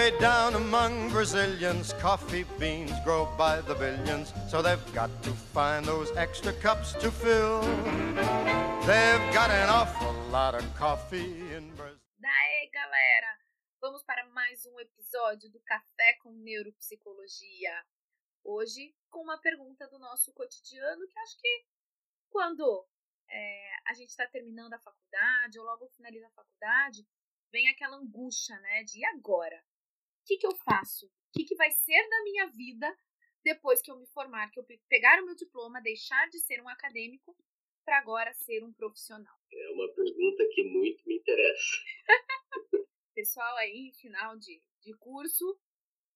Way down among Brazilians, coffee beans grow by the billions, so they've got to find those extra cups to fill. They've got an awful lot of coffee in Brazil. Daí, galera, vamos para mais um episódio do Café com Neuropsicologia. Hoje, com uma pergunta do nosso cotidiano que acho que quando é, a gente está terminando a faculdade ou logo finaliza a faculdade, vem aquela angústia, né? De e agora? O que, que eu faço? O que, que vai ser da minha vida depois que eu me formar, que eu pegar o meu diploma, deixar de ser um acadêmico para agora ser um profissional? É uma pergunta que muito me interessa. Pessoal aí, final de, de curso,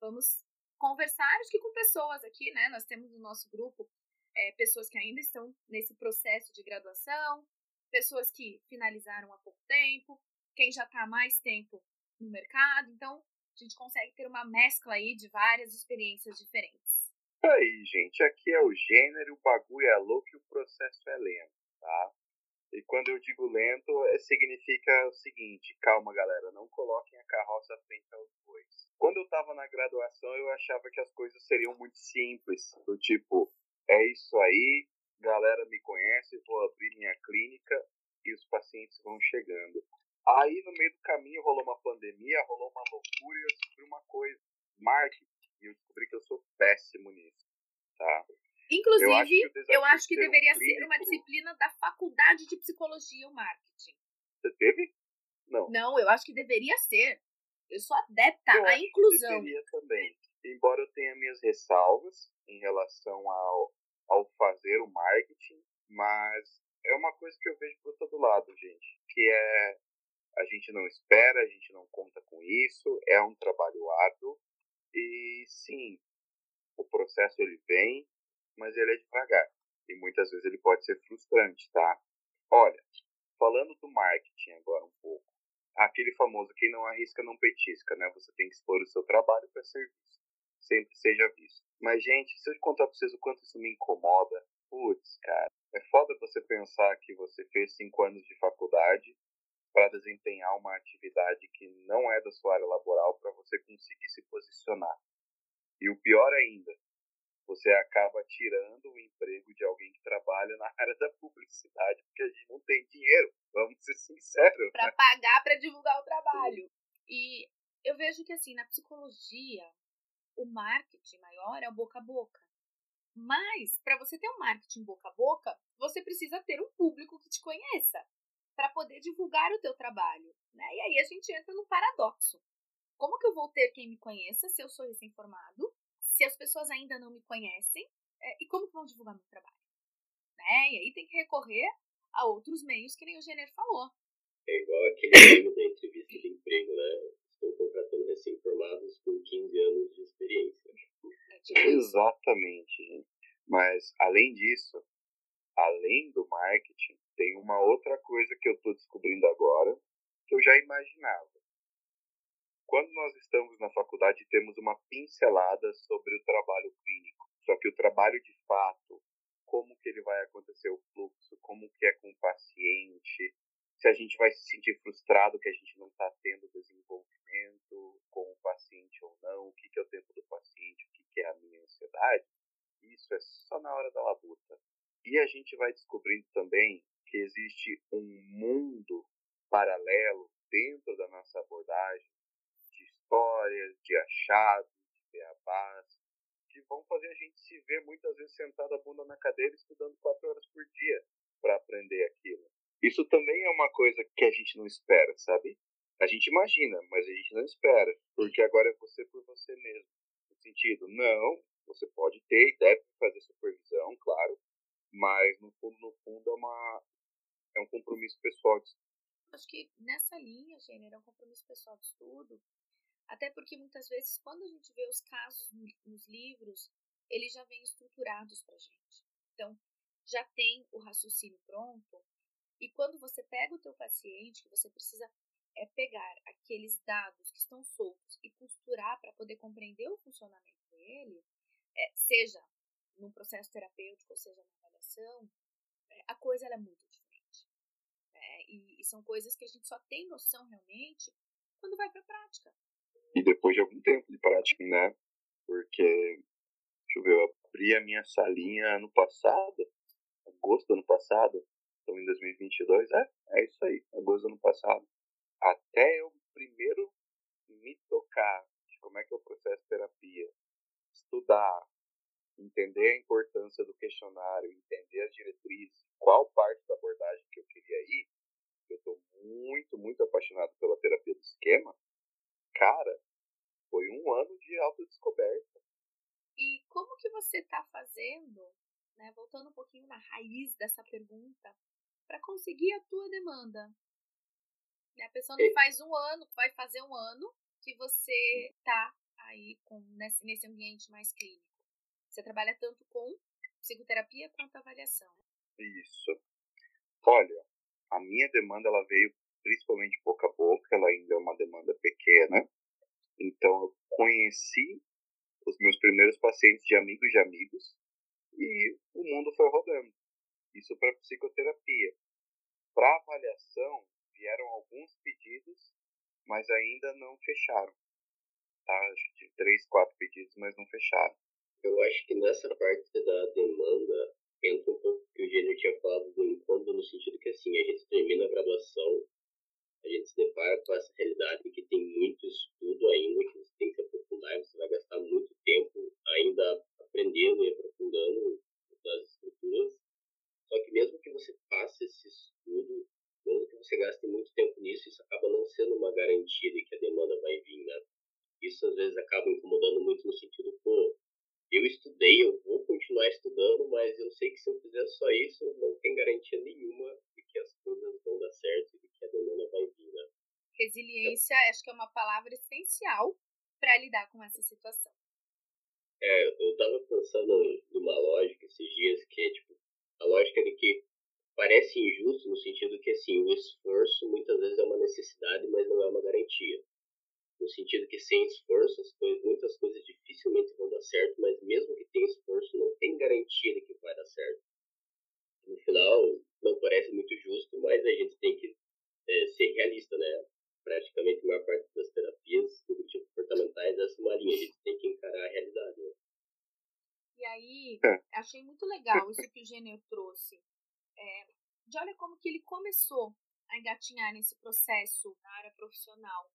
vamos conversar acho que com pessoas aqui, né? Nós temos no nosso grupo é, pessoas que ainda estão nesse processo de graduação, pessoas que finalizaram há pouco tempo, quem já está há mais tempo no mercado. Então, a gente consegue ter uma mescla aí de várias experiências diferentes. Aí, gente, aqui é o gênero, o bagulho é louco e o processo é lento, tá? E quando eu digo lento, é, significa o seguinte, calma galera, não coloquem a carroça frente aos bois. Quando eu tava na graduação, eu achava que as coisas seriam muito simples, do tipo, é isso aí, galera me conhece, vou abrir minha clínica e os pacientes vão chegando. Aí no meio do caminho rolou uma pandemia, rolou uma loucura e eu descobri uma coisa, marketing, e eu descobri que eu sou péssimo nisso, tá? Inclusive, eu acho que, eu acho que deveria clínico... ser uma disciplina da faculdade de psicologia o marketing. Você teve? Não. Não, eu acho que deveria ser. Eu sou adepta eu à inclusão. deveria também. Embora eu tenha minhas ressalvas em relação ao, ao fazer o marketing, mas é uma coisa que eu vejo por todo lado, gente, que é a gente não espera, a gente não conta com isso, é um trabalho árduo e sim, o processo ele vem, mas ele é devagar e muitas vezes ele pode ser frustrante, tá? Olha, falando do marketing agora um pouco, aquele famoso quem não arrisca não petisca, né? Você tem que expor o seu trabalho para ser visto, sempre seja visto. Mas gente, se eu contar para vocês o quanto isso me incomoda, putz, cara, é foda você pensar que você fez cinco anos de faculdade para desempenhar uma atividade que não é da sua área laboral para você conseguir se posicionar. E o pior ainda, você acaba tirando o emprego de alguém que trabalha na área da publicidade, porque a gente não tem dinheiro, vamos ser sinceros. Para né? pagar para divulgar o trabalho. E eu vejo que assim, na psicologia, o marketing maior é o boca a boca. Mas, para você ter um marketing boca a boca, você precisa ter um público que te conheça para poder divulgar o teu trabalho. Né? E aí a gente entra no paradoxo. Como que eu vou ter quem me conheça se eu sou recém-formado, se as pessoas ainda não me conhecem, é, e como que vão divulgar meu trabalho? Né? E aí tem que recorrer a outros meios, que nem o Gênero falou. É igual aquele meme da entrevista de emprego, né? Estão contratando recém-formados com 15 anos de experiência. É tipo Exatamente. Mas, além disso, além do marketing, tem uma outra coisa que eu estou descobrindo agora, que eu já imaginava. Quando nós estamos na faculdade, temos uma pincelada sobre o trabalho clínico. Só que o trabalho de fato, como que ele vai acontecer o fluxo, como que é com o paciente, se a gente vai se sentir frustrado que a gente não está tendo desenvolvimento com o paciente ou não, o que, que é o tempo do paciente, o que, que é a minha ansiedade, isso é só na hora da labuta. E a gente vai descobrindo também que existe um mundo paralelo dentro da nossa abordagem de histórias, de achados, de beabás, que vão fazer a gente se ver muitas vezes sentado a bunda na cadeira estudando quatro horas por dia para aprender aquilo. Isso também é uma coisa que a gente não espera, sabe? A gente imagina, mas a gente não espera, porque agora é você por você mesmo. No sentido, não, você pode ter e deve fazer supervisão, claro, mas no fundo, no fundo é uma, é um compromisso pessoal de Acho que nessa linha, gênero, é um compromisso pessoal de estudo, até porque muitas vezes, quando a gente vê os casos nos livros, eles já vêm estruturados para gente. Então, já tem o raciocínio pronto, e quando você pega o teu paciente, que você precisa é pegar aqueles dados que estão soltos e costurar para poder compreender o funcionamento dele, é, seja num processo terapêutico, ou seja na avaliação, é, a coisa é muito. E, e, são coisas que a gente só tem noção realmente quando vai para a prática. E depois de algum tempo de prática, né? Porque, deixa eu ver, eu abri a minha salinha ano passado, agosto do ano passado, então em 2022, é, é isso aí, agosto do ano passado. Até eu primeiro me tocar de como é que é o processo de terapia, estudar, entender a importância do questionário, entender as diretrizes, qual parte da abordagem que eu queria ir, eu estou muito, muito apaixonado pela terapia do esquema, cara, foi um ano de autodescoberta. E como que você está fazendo, né, voltando um pouquinho na raiz dessa pergunta, para conseguir a tua demanda? Né, a pessoa não faz um ano, vai fazer um ano que você está aí com, nesse, nesse ambiente mais clínico. Você trabalha tanto com psicoterapia quanto avaliação. Isso. Olha, a minha demanda ela veio principalmente boca a boca, ela ainda é uma demanda pequena. Então eu conheci os meus primeiros pacientes de amigos de amigos e o mundo foi rodando. Isso para psicoterapia. Para avaliação vieram alguns pedidos, mas ainda não fecharam. Tá? Acho que três, quatro pedidos, mas não fecharam. Eu acho que nessa parte da demanda entra um pouco que o Gênio tinha falado do incômodo, no sentido que assim, a gente termina a graduação, a gente se depara com essa realidade que tem muito estudo ainda, que você tem que aprofundar, você vai gastar muito tempo ainda aprendendo e aprofundando das estruturas. Só que mesmo que você faça esse estudo, mesmo que você gaste muito tempo nisso, isso acaba não sendo uma garantia de que a demanda vai vir, né? Isso às vezes acaba incomodando muito no sentido, pô, eu estudei, eu vou continuar estudando, mas eu sei que se eu fizer só isso, não tem garantia nenhuma de que as coisas vão dar certo e de que a demanda vai vir, né? Resiliência, acho que é uma palavra essencial para lidar com essa situação. É, eu tava pensando numa lógica esses dias que é tipo a lógica de que parece injusto no sentido que assim o esforço muitas vezes é uma necessidade, mas não é uma garantia no sentido que sem esforço as coisas, muitas coisas dificilmente vão dar certo, mas mesmo que tenha esforço, não tem garantia de que vai dar certo. No final, não parece muito justo, mas a gente tem que é, ser realista, né? Praticamente a maior parte das terapias cognitivo-comportamentais é uma linha, a gente tem que encarar a realidade. Né? E aí, é. achei muito legal isso que o Gênero trouxe. É, de olha como que ele começou a engatinhar nesse processo na área profissional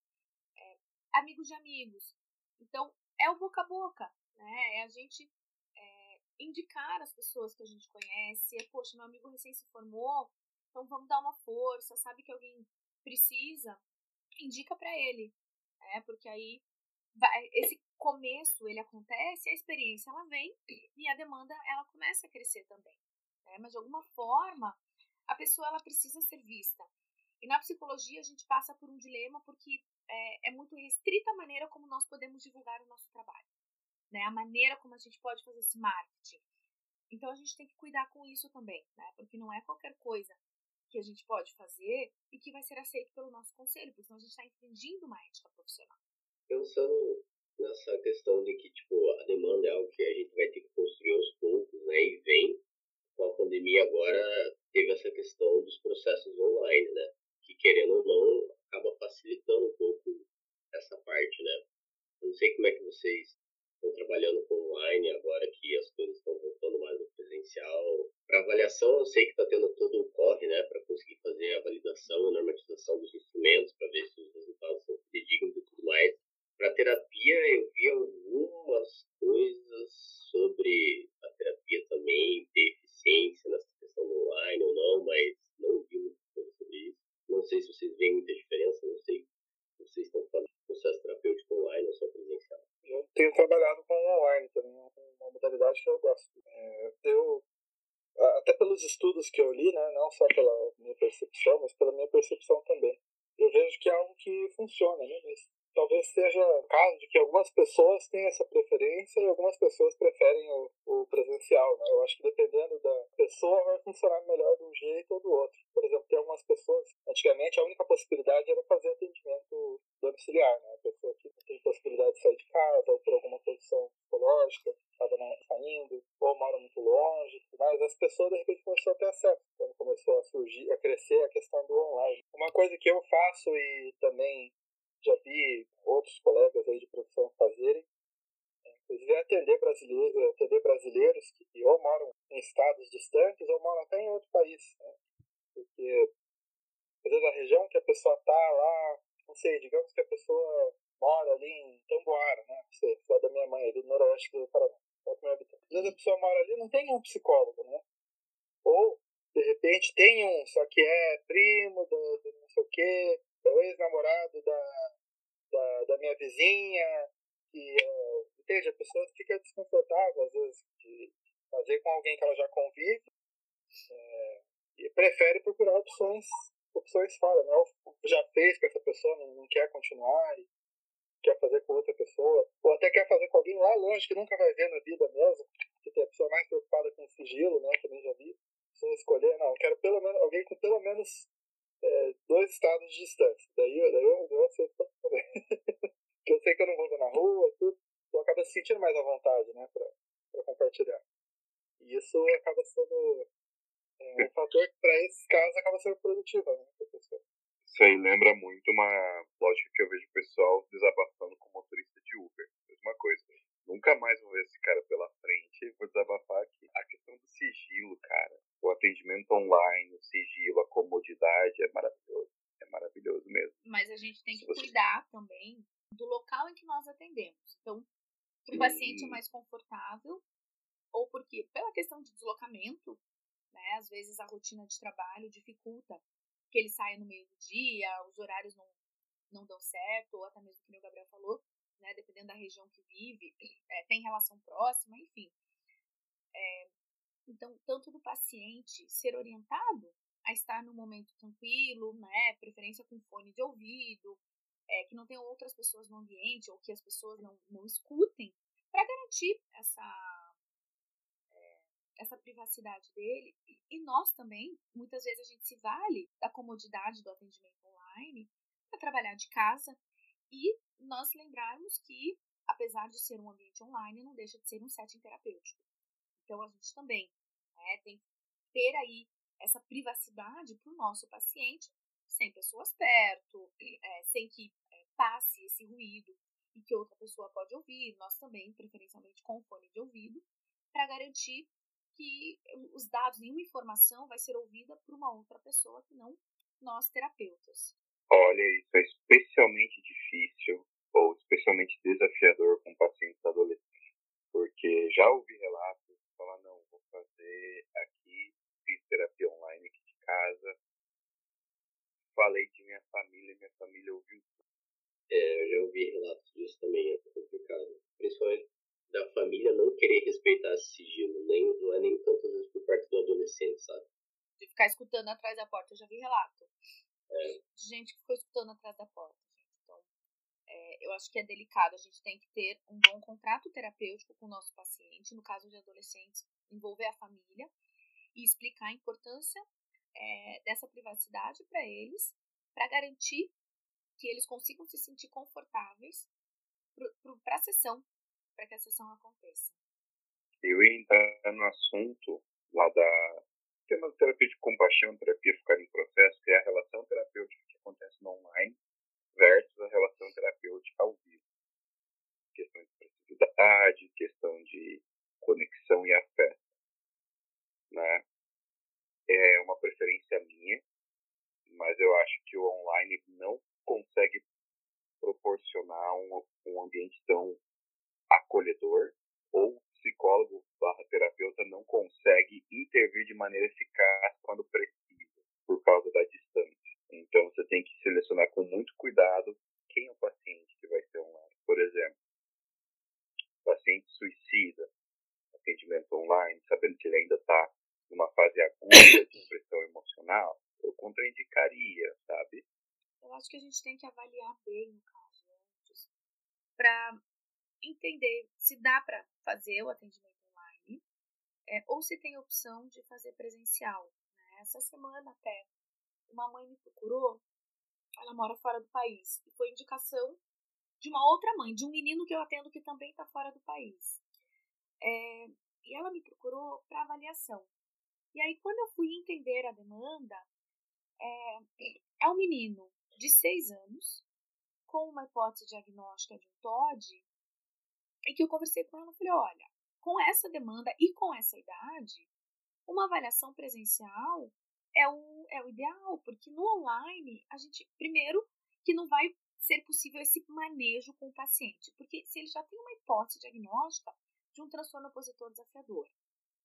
amigos de amigos. Então, é o boca a boca, né? É a gente é, indicar as pessoas que a gente conhece. É, poxa, meu amigo recém se formou, então vamos dar uma força. Sabe que alguém precisa? Indica para ele, né? Porque aí vai, esse começo ele acontece, a experiência ela vem e a demanda ela começa a crescer também. Né? Mas de alguma forma a pessoa ela precisa ser vista. E na psicologia a gente passa por um dilema porque é, é muito restrita a maneira como nós podemos divulgar o nosso trabalho, né? A maneira como a gente pode fazer esse marketing. Então a gente tem que cuidar com isso também, né? Porque não é qualquer coisa que a gente pode fazer e que vai ser aceito pelo nosso conselho, porque senão a gente está infringindo uma ética profissional. Pensando nessa questão de que tipo a demanda é algo que a gente vai ter que construir aos poucos, né? E vem com a pandemia agora teve essa questão dos processos online, né? Que querendo ou não acaba facilitando um pouco essa parte, né? Eu não sei como é que vocês estão trabalhando com online agora que as coisas estão voltando mais no presencial. Para avaliação, eu sei que está tendo todo um corre, né, para conseguir fazer a validação e normatização dos instrumentos, para ver se os resultados são fidedignos e tudo mais. Para terapia, eu vi algumas coisas sobre a terapia também ter eficiência nessa questão do online ou não, mas não vi muita coisa sobre isso. Não sei se vocês veem muita diferença, não sei se vocês estão falando de processo terapêutico online ou só presencial. Eu tenho trabalhado com online também, é uma modalidade que eu gosto. É, eu, até pelos estudos que eu li, né, não só pela minha percepção, mas pela minha percepção também, eu vejo que é algo que funciona, né, mas talvez seja o caso de que algumas pessoas têm essa preferência e algumas pessoas preferem o, o, presencial. Né? Eu acho que dependendo da pessoa vai funcionar melhor de um jeito ou do outro. Por exemplo, tem pessoas, antigamente a única possibilidade era fazer atendimento domiciliar. Né? A pessoa que não tem possibilidade de sair de casa ou por alguma condição psicológica, estava saindo, ou mora muito longe, mas as pessoas de repente começaram a ter acesso quando começou a surgir, a crescer a questão do online. Uma coisa que eu faço e também já vi outros colegas aí de profissão fazerem. Inclusive atender, brasileiro, atender brasileiros que ou moram em estados distantes ou moram até em outro país. Né? Porque às vezes a região que a pessoa está lá, não sei, digamos que a pessoa mora ali em Tamboara, né? Não sei, lá da minha mãe, ali no noroeste do Paraná. Às vezes a pessoa mora ali não tem um psicólogo, né? Ou, de repente, tem um, só que é primo do, do não sei o quê, é o ex-namorado da, da, da, minha vizinha, que, uh, entende? A pessoa fica desconfortável, às vezes, de fazer com alguém que ela já convive, é, e prefere procurar opções, opções fora, né? Ou já fez com essa pessoa, não, não quer continuar, quer fazer com outra pessoa, ou até quer fazer com alguém lá longe que nunca vai ver na vida mesmo, que tem a pessoa mais preocupada com sigilo, né? Também já vi. Se eu escolher, não, quero pelo menos alguém com pelo menos é, dois estados de distância. Daí, daí eu, eu aceito também. Porque eu sei que eu não vou ver na rua, tudo. Então acaba se sentindo mais à vontade, né, pra, pra compartilhar. E isso acaba sendo é, um fator que, para esses casos, acaba sendo produtivo, né, pra pessoa. Isso aí lembra muito uma lógica que eu vejo o pessoal desabafando com motorista de Uber. Mesma coisa. Nunca mais vou ver esse cara pela frente. Vou desabafar aqui. A questão do sigilo, cara. O atendimento online, o sigilo, a comodidade é maravilhoso. É maravilhoso mesmo. Mas a gente tem que você... cuidar também do local em que nós atendemos. Então, para o paciente é mais confortável, ou porque, pela questão de deslocamento, né, às vezes a rotina de trabalho dificulta que ele saia no meio do dia, os horários não, não dão certo, ou até mesmo que o Gabriel falou, né, dependendo da região que vive, é, tem relação próxima, enfim. É, então, tanto do paciente ser orientado a estar num momento tranquilo, né, preferência com fone de ouvido, é, que não tenham outras pessoas no ambiente ou que as pessoas não, não escutem, para garantir essa essa privacidade dele. E nós também, muitas vezes a gente se vale da comodidade do atendimento online para trabalhar de casa e nós lembrarmos que, apesar de ser um ambiente online, não deixa de ser um setting terapêutico. Então a gente também né, tem que ter aí essa privacidade para o nosso paciente, sem pessoas perto, é, sem que é, passe esse ruído e que outra pessoa pode ouvir, nós também, preferencialmente com fone de ouvido, para garantir que os dados, nenhuma informação vai ser ouvida por uma outra pessoa que não nós terapeutas. Olha, isso é especialmente difícil ou especialmente desafiador com pacientes adolescentes, porque já ouvi relatos de falar, não, vou fazer aqui, fiz terapia online aqui de casa, falei de minha família, minha família ouviu tudo. É, eu já ouvi relatos disso também, é complicado. Principalmente da família não querer respeitar esse sigilo, nem, não é nem tantas vezes por parte do adolescente, sabe? De ficar escutando atrás da porta, eu já vi relato. É. Gente que ficou escutando atrás da porta, gente. Então, é, eu acho que é delicado. A gente tem que ter um bom contrato terapêutico com o nosso paciente, no caso de adolescentes, envolver a família e explicar a importância é, dessa privacidade para eles, para garantir que eles consigam se sentir confortáveis para a sessão para que a sessão aconteça. Eu ia entrar no assunto lá da tema terapia de compaixão, terapia ficar em processo, que é a relação terapêutica que acontece no online versus a relação terapêutica ao vivo. Questão de expressividade, questão de conexão e afeto. Né? É uma preferência minha, mas eu acho que o online não consegue proporcionar um, um ambiente tão acolhedor ou psicólogo barra terapeuta não consegue intervir de maneira eficaz quando precisa, por causa da distância. Então você tem que selecionar com muito cuidado quem é o paciente que vai ser online. Por exemplo, paciente suicida, atendimento online, sabendo que ele ainda está numa fase aguda de depressão emocional, eu contraindicaria, sabe? Eu acho que a gente tem que avaliar bem o caso antes, para entender se dá para fazer o atendimento online é, ou se tem opção de fazer presencial. Né? Essa semana até uma mãe me procurou, ela mora fora do país, e foi indicação de uma outra mãe, de um menino que eu atendo que também está fora do país. É, e ela me procurou para avaliação. E aí, quando eu fui entender a demanda, é, é um menino de seis anos, com uma hipótese diagnóstica de um TOD, e que eu conversei com ela falei, olha, com essa demanda e com essa idade, uma avaliação presencial é o, é o ideal, porque no online, a gente, primeiro, que não vai ser possível esse manejo com o paciente, porque se ele já tem uma hipótese diagnóstica de um transtorno opositor desafiador,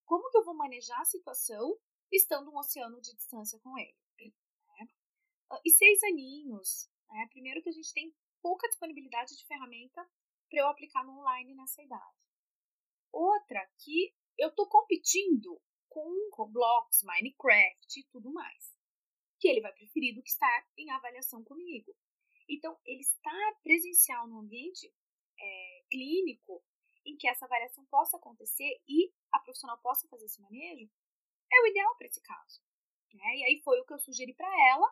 como que eu vou manejar a situação estando um oceano de distância com ele? Né? E seis aninhos, né? primeiro que a gente tem pouca disponibilidade de ferramenta para eu aplicar no online nessa idade. Outra que eu estou competindo com Roblox, Minecraft e tudo mais. Que ele vai preferir do que estar em avaliação comigo. Então, ele estar presencial no ambiente é, clínico em que essa avaliação possa acontecer e a profissional possa fazer esse manejo é o ideal para esse caso. Né? E aí foi o que eu sugeri para ela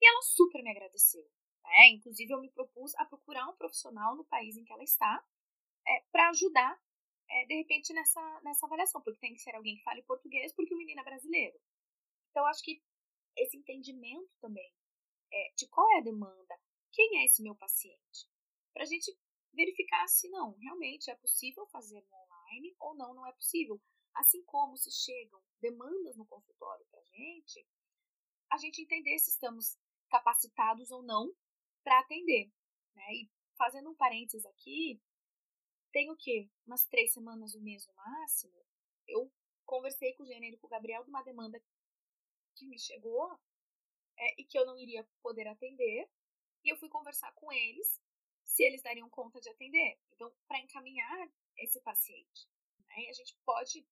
e ela super me agradeceu. Né? Inclusive, eu me propus a procurar um profissional no país em que ela está é, para ajudar, é, de repente, nessa, nessa avaliação, porque tem que ser alguém que fale português, porque o menino é brasileiro. Então, acho que esse entendimento também é, de qual é a demanda, quem é esse meu paciente, para a gente verificar se não, realmente é possível fazer no online ou não, não é possível. Assim como se chegam demandas no consultório para a gente, a gente entender se estamos capacitados ou não para atender. Né? E fazendo um parênteses aqui, tem o quê? Umas três semanas, um mês no máximo, eu conversei com o gênero com o Gabriel de uma demanda que me chegou é, e que eu não iria poder atender. E eu fui conversar com eles se eles dariam conta de atender. Então, para encaminhar esse paciente. Né? a gente pode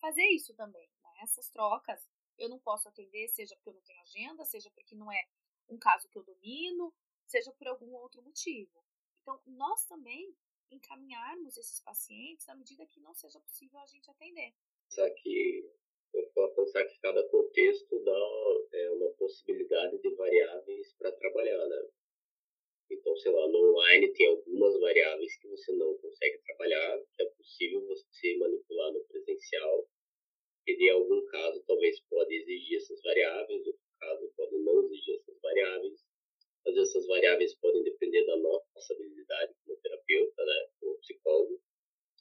fazer isso também. Né? Essas trocas eu não posso atender, seja porque eu não tenho agenda, seja porque não é um caso que eu domino, seja por algum outro motivo. Então, nós também encaminharmos esses pacientes à medida que não seja possível a gente atender. Só que vou pensar que cada contexto dá é, uma possibilidade de variáveis para trabalhar, né? Então, sei lá, no online tem algumas variáveis que você não consegue trabalhar, que é possível você manipular no presencial. E em algum caso, talvez pode exigir essas variáveis, outro caso pode não exigir essas variáveis. Vezes essas variáveis podem depender da nossa habilidade como terapeuta, né, como psicólogo.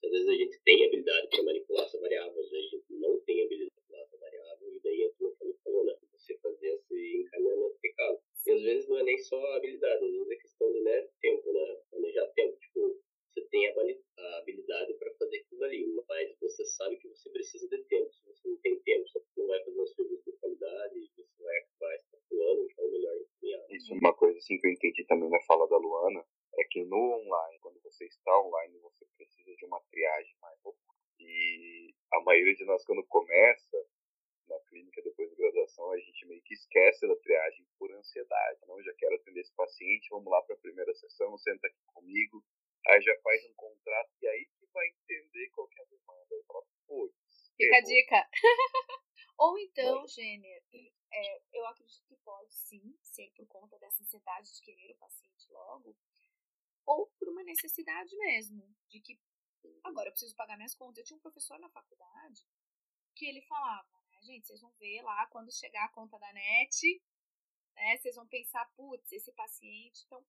Às vezes a gente tem habilidade para manipular essa variável, às vezes a gente não tem habilidade para manipular essa variável, e daí entra no que ele falou, né, você fazer esse encaminhamento de caso. E às vezes não é nem só a habilidade, às vezes é questão de né, tempo, né? Planejar tempo. Tipo, você tem a habilidade para fazer aquilo ali, mas você sabe que você precisa de tempo. Se você não tem tempo, você não vai fazer um serviço de qualidade, você vai acabar extrapolando, então é melhor encaminhar. Isso é uma coisa assim que eu entendi também na fala da Luana, é que no online, quando você está online, você precisa de uma triagem mais robusta. E a maioria de nós, quando começa, na clínica depois da graduação, a gente meio que esquece da triagem por ansiedade. Não, já quero atender esse paciente, vamos lá para a primeira sessão, senta aqui comigo, aí já faz um contrato e aí que vai entender qual que é a demanda. Aí fala, putz. Fica a dica. Ou então, Gêner, é, eu acredito que pode sim ser por conta dessa ansiedade de querer o paciente logo, ou por uma necessidade mesmo, de que agora eu preciso pagar minhas contas. Eu tinha um professor na faculdade que ele falava, gente, vocês vão ver lá quando chegar a conta da net, né? Vocês vão pensar, putz, esse paciente. Então,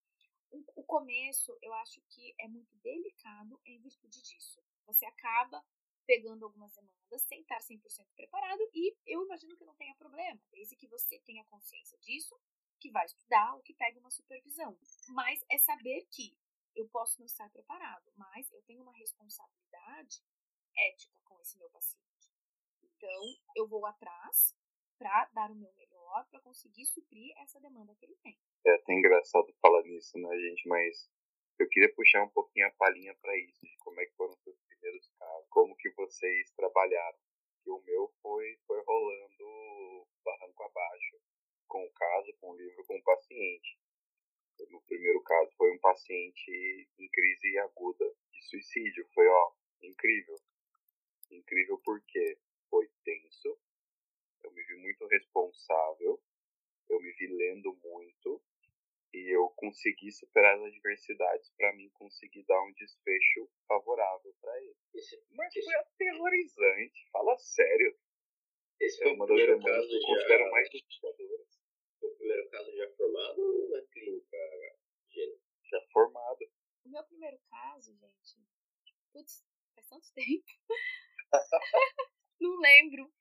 o, o começo eu acho que é muito delicado em virtude disso. Você acaba pegando algumas demandas sem estar 100% preparado e eu imagino que não tenha problema, desde que você tenha consciência disso, que vai estudar ou que pegue uma supervisão. Mas é saber que eu posso não estar preparado, mas eu tenho uma responsabilidade ética com esse meu paciente. Então, eu vou atrás para dar o meu melhor para conseguir suprir essa demanda que ele tem. É até engraçado falar nisso, né, gente? Mas eu queria puxar um pouquinho a palhinha para isso, de como é que foram os seus primeiros casos, como que vocês trabalharam. Que o meu foi, foi rolando barranco abaixo, com o caso, com o livro, com o paciente. No primeiro caso foi um paciente em crise aguda de suicídio. Foi, ó, incrível. Incrível porque foi tenso, eu me vi muito responsável, eu me vi lendo muito e eu consegui superar as adversidades para mim conseguir dar um desfecho favorável para ele. Esse, Mas esse... foi aterrorizante, fala sério. Esse é uma das demandas que eu considero mais desafiadoras. Primeiro caso já formado ou na clínica, Já formada. O meu primeiro caso, gente, putz, faz tanto tempo. não lembro.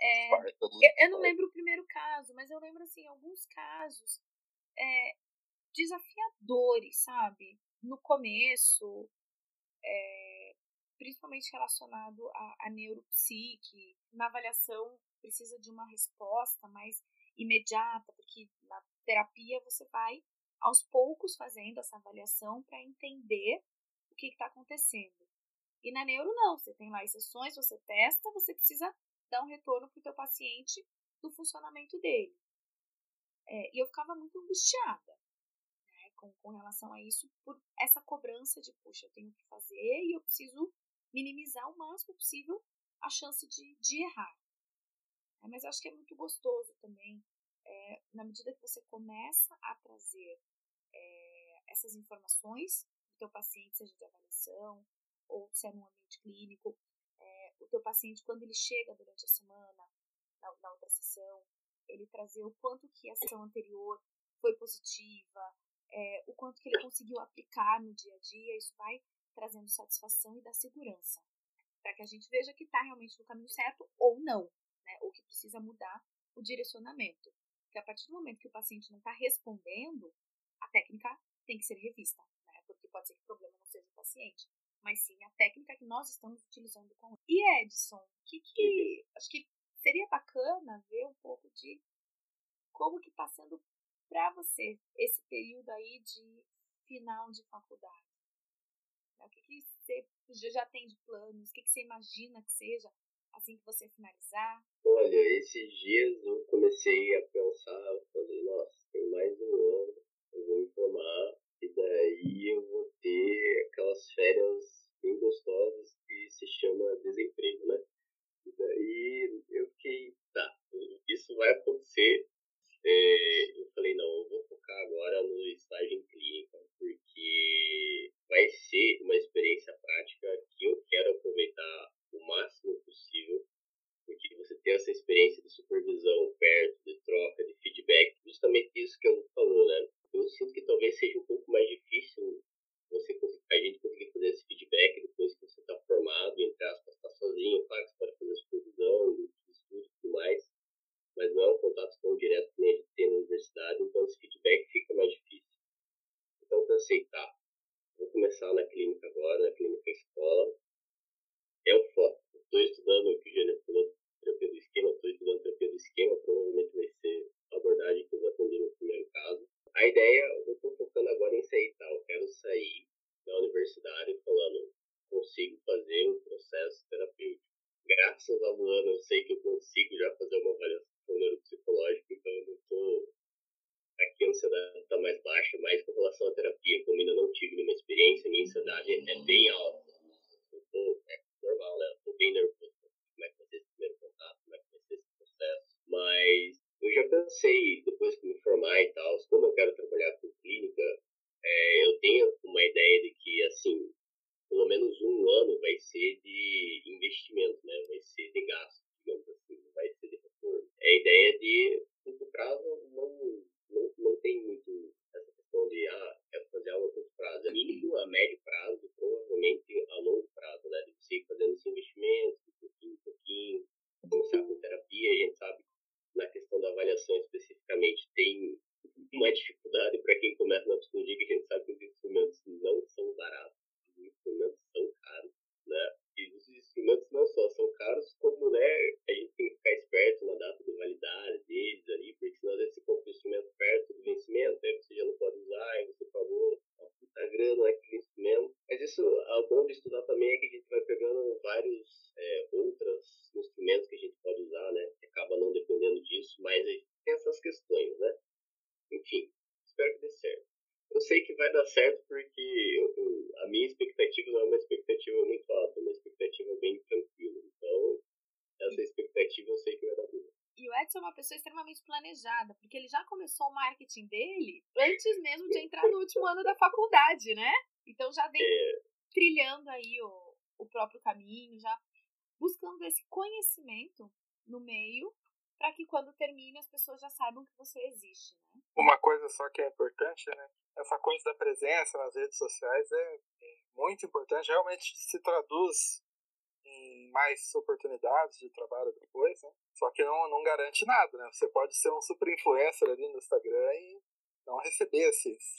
É, eu, eu, não lembro o primeiro caso, mas eu lembro, assim, alguns casos é, desafiadores, sabe? No começo, é, principalmente relacionado à, à neuropsique. Na avaliação, precisa de uma resposta mais imediata, porque na terapia você vai aos poucos fazendo essa avaliação para entender o que está acontecendo. E na neuro não, você tem lá as sessões, você testa, você precisa dar um retorno para o teu paciente do funcionamento dele. É, e eu ficava muito angustiada né, com, com relação a isso, por essa cobrança de, puxa, eu tenho que fazer e eu preciso minimizar o máximo possível a chance de, de errar. É, mas acho que é muito gostoso também, é, na medida que você começa a trazer é, essas informações do teu paciente, seja de avaliação ou se é num ambiente clínico, é, o teu paciente, quando ele chega durante a semana, na, na outra sessão, ele trazer o quanto que a sessão anterior foi positiva, é, o quanto que ele conseguiu aplicar no dia a dia, isso vai trazendo satisfação e dá segurança, para que a gente veja que está realmente no caminho certo ou não né, ou que precisa mudar o direcionamento. Porque a partir do momento que o paciente não está respondendo, a técnica tem que ser revista, né, porque pode ser que o problema não seja o paciente, mas sim a técnica que nós estamos utilizando com ele. E Edson, que, que acho que seria bacana ver um pouco de como que está sendo para você esse período aí de final de faculdade. Né, o que, que você já tem de planos? O que, que você imagina que seja assim que você finalizar? Olha, esses dias eu comecei a pensar, eu falei, nossa, tem mais um ano, eu vou me formar, e daí eu vou ter aquelas férias bem gostosas que se chama desemprego, né? E daí eu fiquei, tá, isso vai acontecer. É, eu falei, não, eu vou focar agora no estágio em clínica, porque vai ser uma experiência prática que eu quero aproveitar o máximo possível, porque você tem essa experiência de supervisão perto, de troca, de feedback, justamente isso que eu falou, né? Eu sinto que talvez seja um pouco mais difícil você a gente conseguir fazer esse feedback depois que você está formado, entre aspas, está sozinho, claro que você pode fazer supervisão, estudo e tudo mais, mas não é um contato tão direto que a gente tem na universidade, então esse feedback fica mais difícil. Então pensei, tá, vou começar na clínica agora, na clínica escola, é o foco. Estou estudando o que Jânio falou, terapia do esquema, estou estudando terapia do esquema, provavelmente vai ser a abordagem que eu vou atender no primeiro caso. A ideia, eu estou focando agora em sair, tá? Eu quero sair da universidade falando, consigo fazer um processo terapêutico. Graças ao Luana, eu sei que eu consigo já fazer uma avaliação neuropsicológica, então eu não estou aqui a ansiedade está mais baixa, mas com relação à terapia, como ainda não tive nenhuma experiência, minha ansiedade é bem alta. Então, é normal, né? Eu tô bem nervoso como é que vai ser esse primeiro contato, como é que vai ser esse processo. Mas eu já pensei, depois que me formar e tal, como eu quero trabalhar com clínica, é, eu tenho uma ideia de que, assim, pelo menos um ano vai ser de investimento, né? Vai ser de gasto, digamos assim, não vai ser de retorno. É a ideia de, curto prazo, não, não, não tem muito essa questão de, ah, quero fazer algo a curto prazo. É mínimo a médio prazo, provavelmente a longo prazo, né? De você ir fazendo esse investimento, de pouquinho em pouquinho, começar com terapia, a gente sabe na questão da avaliação especificamente tem uma dificuldade para quem começa na psicologia, que a gente sabe que os instrumentos não são baratos, os instrumentos são caros, né? E os instrumentos não só são caros, como né, a gente tem que ficar esperto na data de validade deles ali, porque senão você compra o instrumento perto do vencimento, aí você já não pode usar, aí você pagou uma puta grana naquele instrumento. Mas isso, o bom de estudar também é que a gente vai pegando vários é, outros instrumentos que a gente pode usar, né? Que acaba não dependendo disso, mas a gente tem essas questões, né? Enfim, espero que dê certo. Eu sei que vai dar certo porque eu, eu, a minha expectativa não é uma expectativa muito alta, é uma expectativa bem tranquila. Então, essa expectativa eu sei que vai dar boa. E o Edson é uma pessoa extremamente planejada, porque ele já começou o marketing dele antes mesmo de entrar no último ano da faculdade, né? Então já vem é... trilhando aí o, o próprio caminho, já buscando esse conhecimento no meio para que quando termine as pessoas já saibam que você existe, né? Uma coisa só que é importante, né? Essa coisa da presença nas redes sociais é, é muito importante. Realmente se traduz mais oportunidades de trabalho depois, né? Só que não, não garante nada, né? Você pode ser um super influencer ali no Instagram e não receber esses,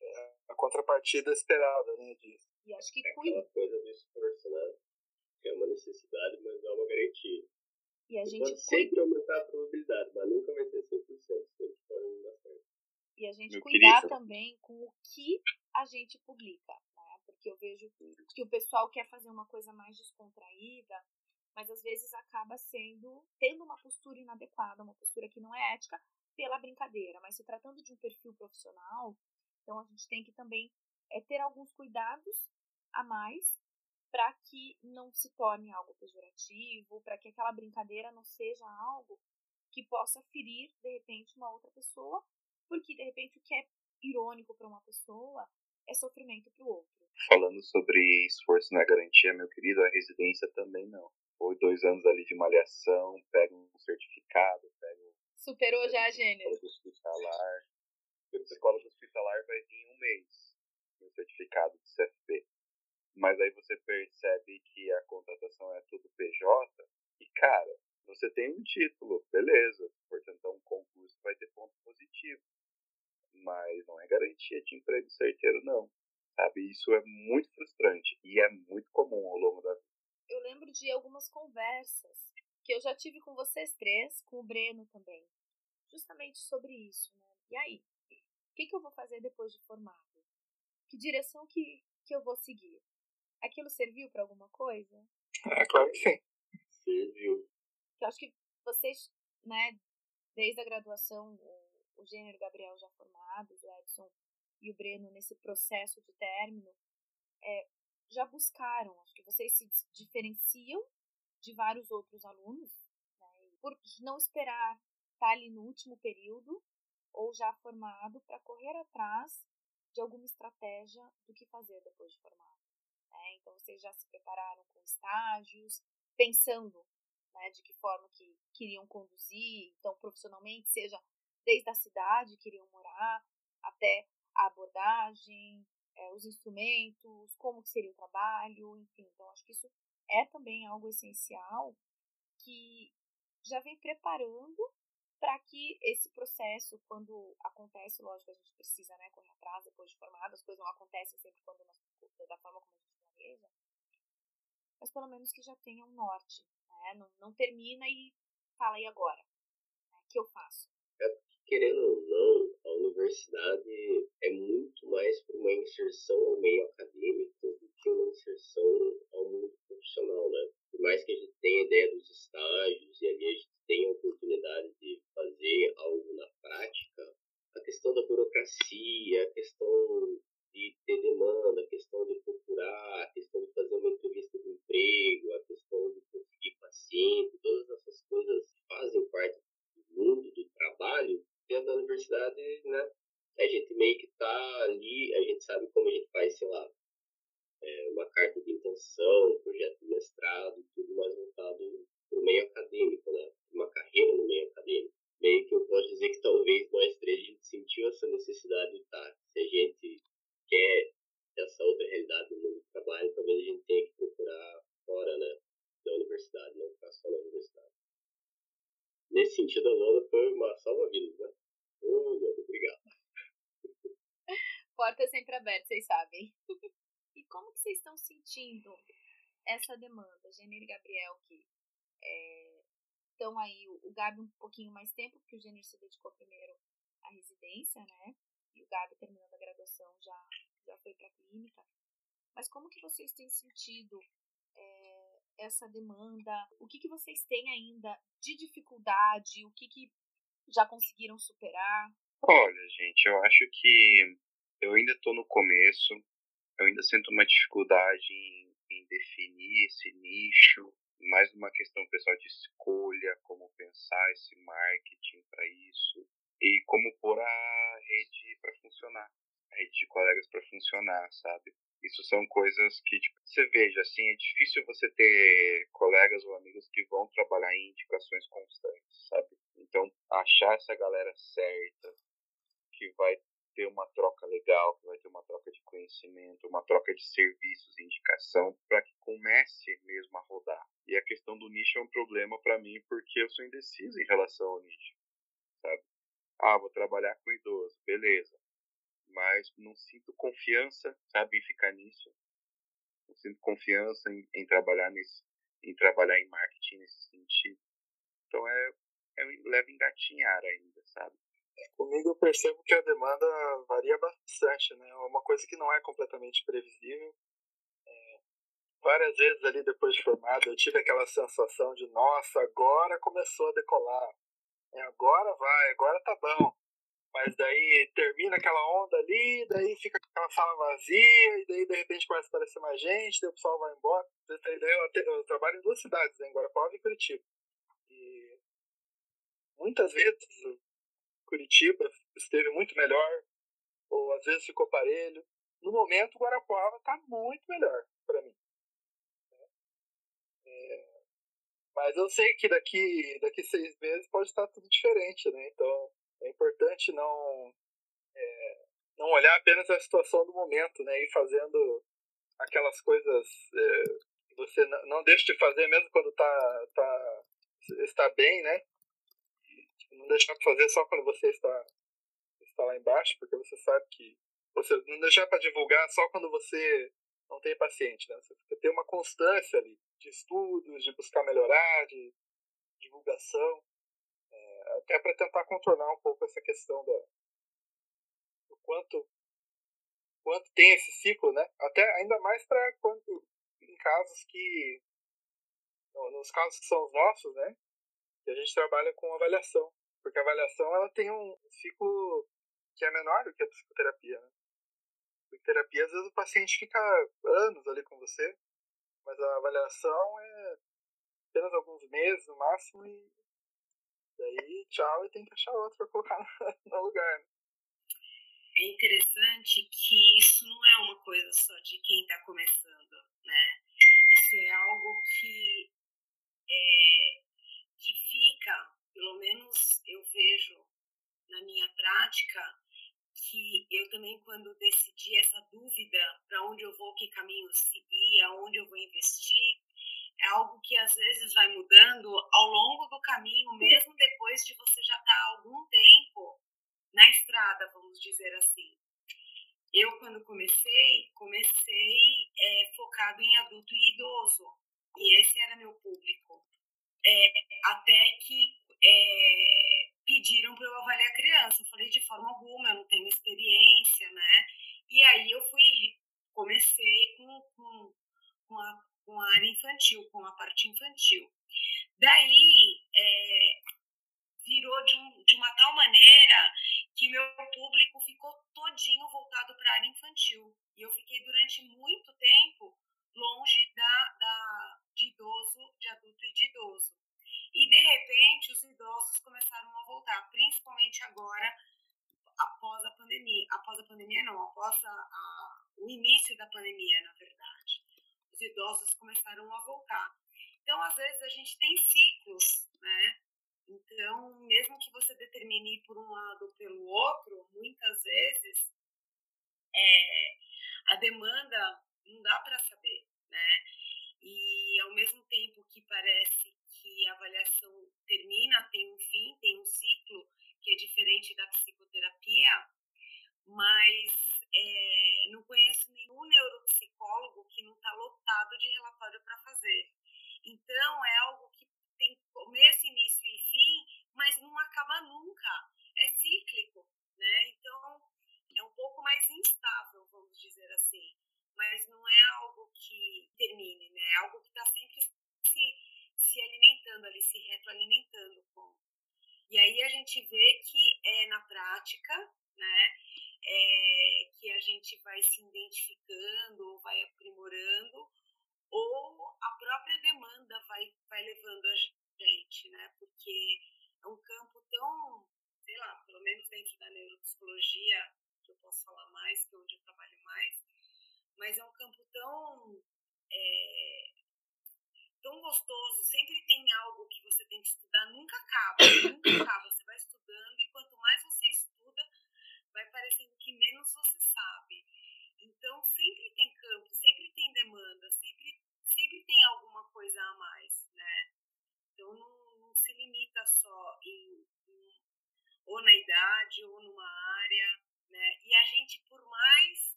é, a contrapartida esperada, né, disso. E acho que É cuida. aquela coisa do esforço, né? Que é uma necessidade, mas não é uma garantia. E a Você gente pode cuida. sempre aumentar a probabilidade, mas nunca vai ser 100%. Sempre pode não dar certo. E a gente Meu cuidar querido. também com o que a gente publica, eu vejo que o pessoal quer fazer uma coisa mais descontraída, mas às vezes acaba sendo tendo uma postura inadequada, uma postura que não é ética pela brincadeira, mas se tratando de um perfil profissional, então a gente tem que também é, ter alguns cuidados a mais para que não se torne algo pejorativo, para que aquela brincadeira não seja algo que possa ferir de repente uma outra pessoa porque de repente o que é irônico para uma pessoa é sofrimento para o outro. Falando sobre esforço na garantia, meu querido, a residência também não. Ou dois anos ali de malhação, pega um certificado, pega Superou já a gênero. hospitalar. Escola hospitalar vai vir em um mês, um certificado de CFP. Mas aí você percebe que a contratação é tudo PJ e, cara, você tem um título, beleza. Portanto, é um concurso vai ter ponto positivo. Mas não é garantia de emprego certeiro, não. Sabe? Isso é muito frustrante e é muito comum ao longo da vida. Eu lembro de algumas conversas que eu já tive com vocês três, com o Breno também, justamente sobre isso, né? E aí, o que, que eu vou fazer depois de formado? Que direção que, que eu vou seguir? Aquilo serviu para alguma coisa? É claro que sim. Serviu. eu acho que vocês, né, desde a graduação, o, Gênero Gabriel já formados, o Edson e o Breno nesse processo de término, é, já buscaram, acho que vocês se diferenciam de vários outros alunos, né, por não esperar estar ali no último período ou já formado para correr atrás de alguma estratégia do que fazer depois de formado. né? Então, vocês já se prepararam com estágios, pensando né, de que forma que queriam conduzir, então profissionalmente, seja desde a cidade que iriam morar até a abordagem, eh, os instrumentos, como seria o trabalho, enfim. Então acho que isso é também algo essencial que já vem preparando para que esse processo, quando acontece, lógico, a gente precisa né, correr atrás depois de formado, as coisas não acontecem sempre quando nós, da forma como a gente planeja, mas pelo menos que já tenha um norte, né? Não, não termina e fala, e agora? O que eu faço? Querendo ou não, a universidade é muito mais para uma inserção ao meio acadêmico do que uma inserção ao mundo profissional, né? Por mais que a gente tenha ideia dos estágios e ali a gente tenha a oportunidade de fazer algo na prática, a questão da burocracia, a questão de ter demanda, a questão de procurar, a questão de fazer uma entrevista de emprego, a questão de conseguir paciente, todas essas coisas fazem parte mundo do trabalho, dentro da universidade, né? A gente meio que tá ali, a gente sabe como a gente faz, sei lá, é, uma carta de intenção, projeto de mestrado, tudo mais voltado para o meio acadêmico, né? Uma carreira no meio acadêmico. Meio que eu posso dizer que talvez nós três a gente sentiu essa necessidade de estar. Se a gente quer essa outra realidade no mundo do trabalho, talvez a gente tenha que procurar fora, né? Da universidade, não ficar só na universidade. Nesse sentido, a Lola foi uma salva-vidas, né? Oh, obrigado. Porta sempre aberta, vocês sabem. e como que vocês estão sentindo essa demanda? Gênero e Gabriel, que estão aí, o, Gabi um pouquinho mais tempo, porque o Gênero se dedicou primeiro à residência, né? E o Gabi, terminando a graduação, já, já foi para a clínica. Mas como que vocês têm sentido é, essa demanda? O que, que vocês têm ainda de dificuldade? O que, que já conseguiram superar? Olha, gente, eu acho que eu ainda estou no começo, eu ainda sinto uma dificuldade em, em definir esse nicho, mais uma questão pessoal de escolha, como pensar esse marketing para isso e como pôr a rede para funcionar, a rede de colegas para funcionar, sabe? Isso são coisas que, tipo, você veja, assim, é difícil você ter colegas ou amigos que vão trabalhar em indicações constantes. achar essa galera certa, que vai ter uma troca legal, que vai ter uma troca de conhecimento, uma troca de serviços, indicação, para que comece mesmo a rodar. E a questão do nicho é um problema para mim, porque eu sou indeciso em relação ao nicho, sabe? Ah, vou trabalhar com idoso, beleza. Mas não sinto confiança, sabe, em ficar nisso. Não sinto confiança em, em trabalhar nesse, em trabalhar em marketing nesse sentido. Então é, é leva engatinhar ainda, sabe? Comigo eu percebo que a demanda varia bastante, né? É uma coisa que não é completamente previsível. É, várias vezes ali depois de formado eu tive aquela sensação de nossa, agora começou a decolar. É, agora vai, agora tá bom. Mas daí termina aquela onda ali, daí fica aquela sala vazia, e daí de repente começa a aparecer mais gente, daí o pessoal vai embora. Eu, eu trabalho em duas cidades, né, em Guarapuava e Curitiba. E muitas vezes Curitiba esteve muito melhor, ou às vezes ficou parelho. No momento, Guarapuava está muito melhor para mim. É, mas eu sei que daqui, daqui seis meses pode estar tudo diferente, né? Então é importante não, é, não olhar apenas a situação do momento, né? E fazendo aquelas coisas é, que você não deixa de fazer mesmo quando tá, tá, está bem, né? não deixar para fazer só quando você está, está lá embaixo, porque você sabe que. Você não deixar para divulgar só quando você não tem paciente, né? Você tem uma constância ali de estudos, de buscar melhorar, de divulgação, até para tentar contornar um pouco essa questão do quanto, quanto tem esse ciclo, né? Até ainda mais para quando em casos que nos casos que são os nossos, né? Que a gente trabalha com avaliação. Porque a avaliação ela tem um ciclo que é menor do que a psicoterapia. Né? Em terapia, às vezes o paciente fica anos ali com você, mas a avaliação é apenas alguns meses no máximo e daí tchau e tem que achar outro para colocar no lugar. Né? É interessante que isso não é uma coisa só de quem está começando, né? Isso é algo que, é, que fica pelo menos eu vejo na minha prática que eu também quando decidi essa dúvida para onde eu vou, que caminho seguir, aonde eu vou investir, é algo que às vezes vai mudando ao longo do caminho, mesmo depois de você já estar tá algum tempo na estrada, vamos dizer assim. Eu, quando comecei, comecei é, focado em adulto e idoso, e esse era meu público. É, até que é, pediram para eu avaliar a criança. Eu falei de forma alguma, eu não tenho experiência, né? E aí eu fui, comecei com, com, com, a, com a área infantil, com a parte infantil. Daí é, virou de, um, de uma tal maneira que meu público ficou todinho voltado para a área infantil. E eu fiquei durante muito tempo longe da, da, de idoso, de adulto e de idoso. E, de repente, os idosos começaram a voltar, principalmente agora, após a pandemia. Após a pandemia, não, após a, a, o início da pandemia, na verdade. Os idosos começaram a voltar. Então, às vezes, a gente tem ciclos, né? Então, mesmo que você determine por um lado ou pelo outro,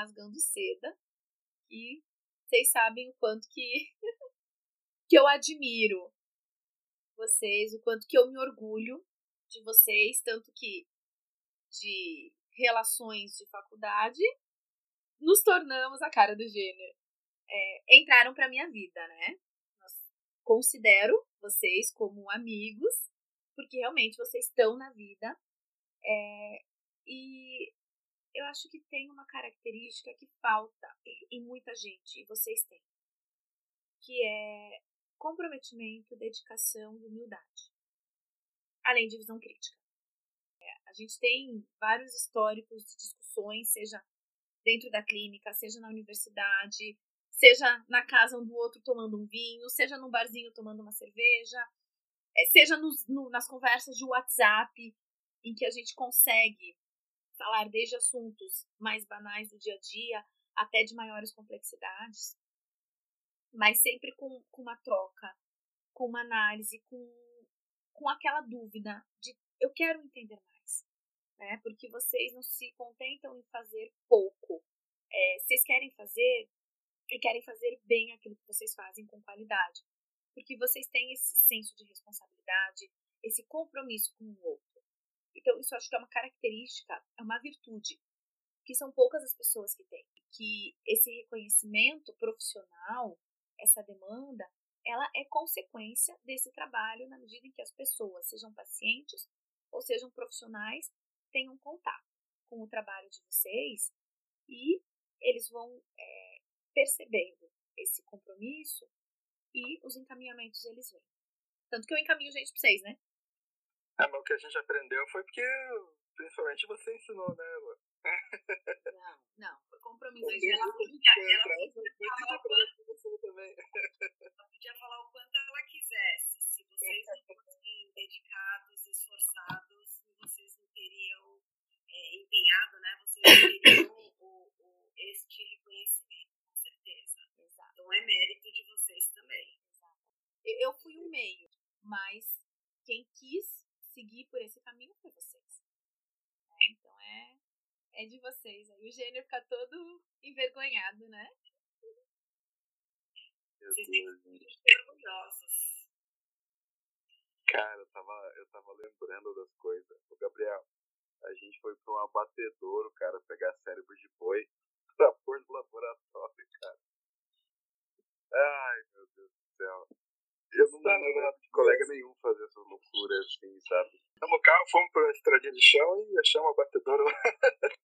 rasgando seda. E vocês sabem o quanto que, que eu admiro vocês, o quanto que eu me orgulho de vocês, tanto que de relações de faculdade nos tornamos a cara do gênero. É, entraram para minha vida, né? considero vocês como amigos, porque realmente vocês estão na vida. É, e eu acho que tem uma característica que falta em muita gente, e vocês têm, que é comprometimento, dedicação e humildade, além de visão crítica. É, a gente tem vários históricos de discussões, seja dentro da clínica, seja na universidade, seja na casa um do outro tomando um vinho, seja num barzinho tomando uma cerveja, é, seja nos, no, nas conversas de WhatsApp, em que a gente consegue falar desde assuntos mais banais do dia a dia até de maiores complexidades, mas sempre com, com uma troca, com uma análise, com, com aquela dúvida de eu quero entender mais, né? Porque vocês não se contentam em fazer pouco. É, vocês querem fazer e querem fazer bem aquilo que vocês fazem com qualidade, porque vocês têm esse senso de responsabilidade, esse compromisso com o outro. Então, isso acho que é uma característica, é uma virtude, que são poucas as pessoas que têm. Que esse reconhecimento profissional, essa demanda, ela é consequência desse trabalho na medida em que as pessoas, sejam pacientes ou sejam profissionais, tenham contato com o trabalho de vocês e eles vão é, percebendo esse compromisso e os encaminhamentos eles vêm. Tanto que eu encaminho gente pra vocês, né? Ah, mas o que a gente aprendeu foi porque principalmente você ensinou, né, Lu? Não, não, foi compromisso. Mas ela podia, ela podia falar o quanto, também. ela podia falar o quanto ela quisesse. Se vocês não fossem dedicados, esforçados, vocês não teriam é, empenhado, né? Vocês não teriam o, o, este reconhecimento, com certeza. Exato. Então é mérito de vocês também. Exato. Eu fui o um meio, mas quem quis seguir por esse caminho foi vocês. É, então é, é de vocês. Aí o gênio fica todo envergonhado, né? Vocês têm que ser orgulhosos. Cara, eu tava, eu tava lembrando das coisas. O Gabriel, a gente foi pra um abatedouro, cara, pegar cérebro de boi pra pôr no laboratório, cara. Ai, meu Deus do céu. Eu não dá nada de colega nenhum fazer essas loucuras assim, sabe? Tamo no carro, fomos pra estradinha de chão e achamos a batedora lá.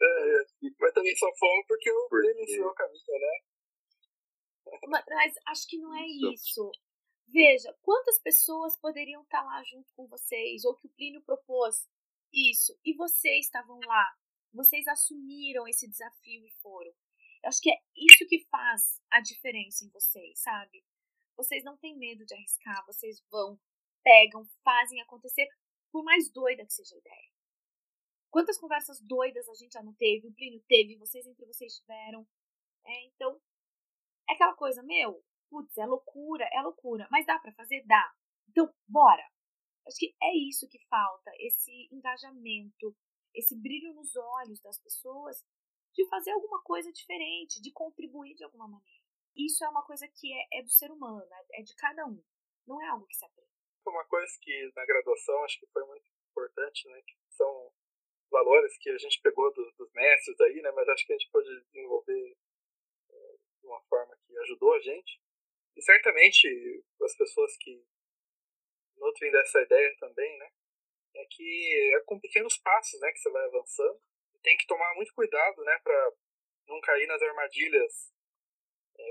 é, é, mas também só fomos porque o porque... iniciou o caminho, né? Mas, mas acho que não é isso. Veja, quantas pessoas poderiam estar lá junto com vocês, ou que o Plínio propôs isso, e vocês estavam lá. Vocês assumiram esse desafio e foram. Eu acho que é isso que faz a diferença em vocês, sabe? Vocês não têm medo de arriscar, vocês vão, pegam, fazem acontecer, por mais doida que seja a ideia. Quantas conversas doidas a gente já não teve, o Plínio teve, vocês entre vocês tiveram. É, então, é aquela coisa, meu, putz, é loucura, é loucura, mas dá para fazer? Dá. Então, bora. Acho que é isso que falta, esse engajamento, esse brilho nos olhos das pessoas de fazer alguma coisa diferente, de contribuir de alguma maneira. Isso é uma coisa que é, é do ser humano, é, é de cada um. Não é algo que se aprende. Uma coisa que na graduação acho que foi muito importante, né? Que são valores que a gente pegou do, dos mestres aí, né? Mas acho que a gente pode desenvolver é, de uma forma que ajudou a gente. E certamente as pessoas que nutrem dessa ideia também, né? É que é com pequenos passos, né, que você vai avançando. Tem que tomar muito cuidado, né, para não cair nas armadilhas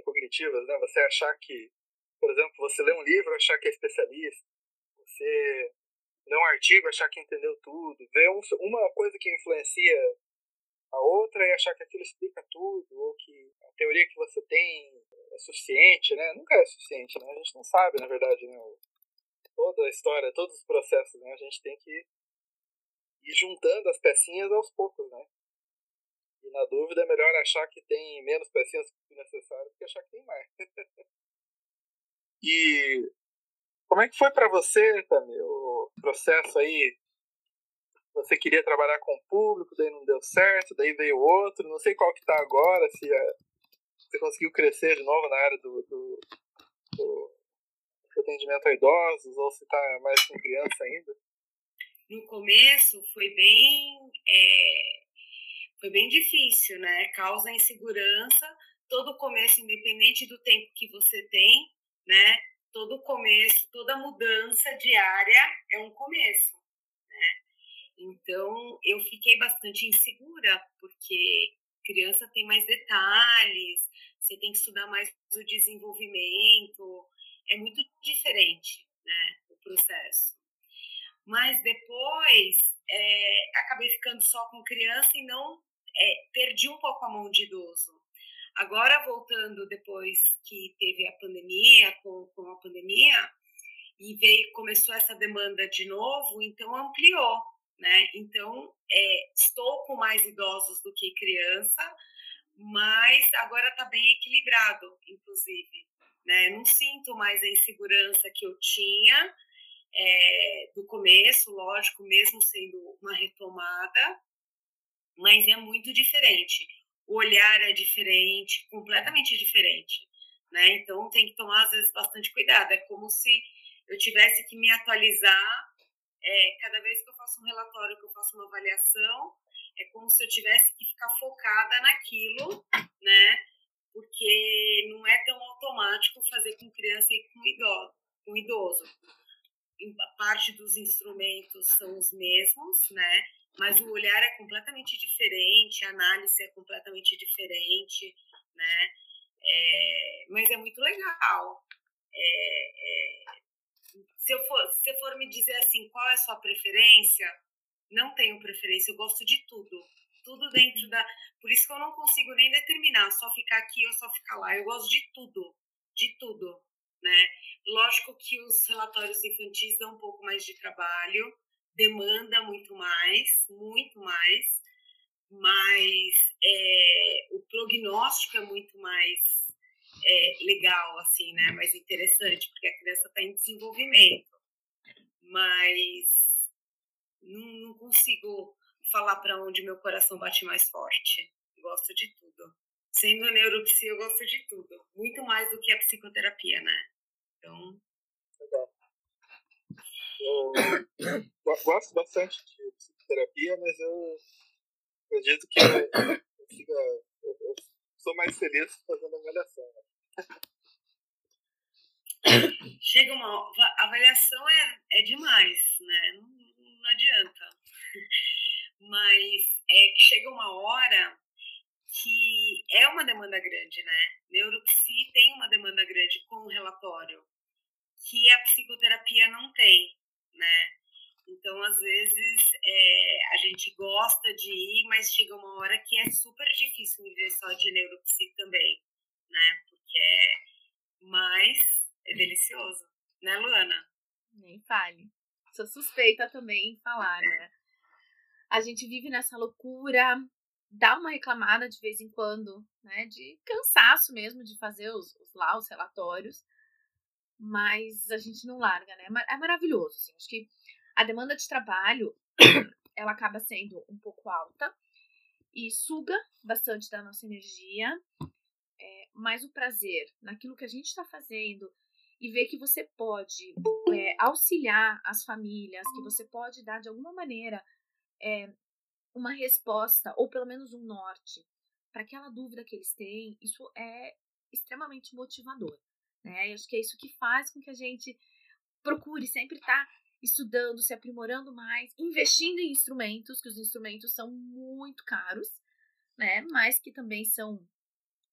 cognitivas, né? Você achar que, por exemplo, você lê um livro achar que é especialista, você lê um artigo achar que entendeu tudo, ver um, uma coisa que influencia a outra e achar que aquilo explica tudo, ou que a teoria que você tem é suficiente, né? Nunca é suficiente, né? A gente não sabe, na verdade, né? Toda a história, todos os processos, né? A gente tem que ir juntando as pecinhas aos poucos, né? Na dúvida é melhor achar que tem menos pecinhas que necessário do que achar que tem mais. e como é que foi para você, Tami, o processo aí? Você queria trabalhar com o público, daí não deu certo, daí veio outro, não sei qual que tá agora, se é, você conseguiu crescer de novo na área do, do, do atendimento a idosos, ou se tá mais com criança ainda? No começo foi bem é, foi bem difícil, né? Causa insegurança, todo começo, independente do tempo que você tem, né? Todo começo, toda mudança diária é um começo, né? Então, eu fiquei bastante insegura, porque criança tem mais detalhes, você tem que estudar mais o desenvolvimento, é muito diferente, né? O processo. Mas depois, é, acabei ficando só com criança e não é, perdi um pouco a mão de idoso. Agora, voltando depois que teve a pandemia, com, com a pandemia, e veio, começou essa demanda de novo, então ampliou, né? Então, é, estou com mais idosos do que criança, mas agora está bem equilibrado, inclusive. Né? Não sinto mais a insegurança que eu tinha é, do começo, lógico, mesmo sendo uma retomada, mas é muito diferente. O olhar é diferente, completamente diferente, né? Então tem que tomar às vezes bastante cuidado. É como se eu tivesse que me atualizar é, cada vez que eu faço um relatório, que eu faço uma avaliação, é como se eu tivesse que ficar focada naquilo, né? Porque não é tão automático fazer com criança e com idoso. Com idoso. Parte dos instrumentos são os mesmos, né? Mas o olhar é completamente diferente, a análise é completamente diferente, né? É, mas é muito legal. É, é, se, eu for, se for me dizer assim, qual é a sua preferência? Não tenho preferência, eu gosto de tudo. Tudo dentro da. Por isso que eu não consigo nem determinar, só ficar aqui ou só ficar lá. Eu gosto de tudo, de tudo, né? Lógico que os relatórios infantis dão um pouco mais de trabalho, demanda muito mais, muito mais, mas é, o prognóstico é muito mais é, legal, assim, né? Mais interessante, porque a criança está em desenvolvimento. Mas não, não consigo falar para onde meu coração bate mais forte. Gosto de tudo. Sendo neuropsia, eu gosto de tudo. Muito mais do que a psicoterapia, né? Então, eu gosto bastante de psicoterapia, mas eu acredito que eu, eu, eu sou mais feliz fazendo avaliação. Chega uma. Avaliação é, é demais, né? Não, não adianta. Mas é chega uma hora que é uma demanda grande, né? Neuropsi tem uma demanda grande com o relatório que a psicoterapia não tem né? Então, às vezes, é, a gente gosta de ir, mas chega uma hora que é super difícil viver só de neuropsi também, né? Porque é mais é delicioso, né, Luana? Nem fale. Sou suspeita também em falar, né? a gente vive nessa loucura, dá uma reclamada de vez em quando, né? De cansaço mesmo de fazer os, os lá, os relatórios. Mas a gente não larga, né? É maravilhoso, assim. Acho que a demanda de trabalho, ela acaba sendo um pouco alta e suga bastante da nossa energia. É, mas o prazer naquilo que a gente está fazendo e ver que você pode é, auxiliar as famílias, que você pode dar de alguma maneira é, uma resposta, ou pelo menos um norte, para aquela dúvida que eles têm, isso é extremamente motivador. Né? Acho que é isso que faz com que a gente procure sempre estar estudando, se aprimorando mais, investindo em instrumentos, que os instrumentos são muito caros, né? Mas que também são,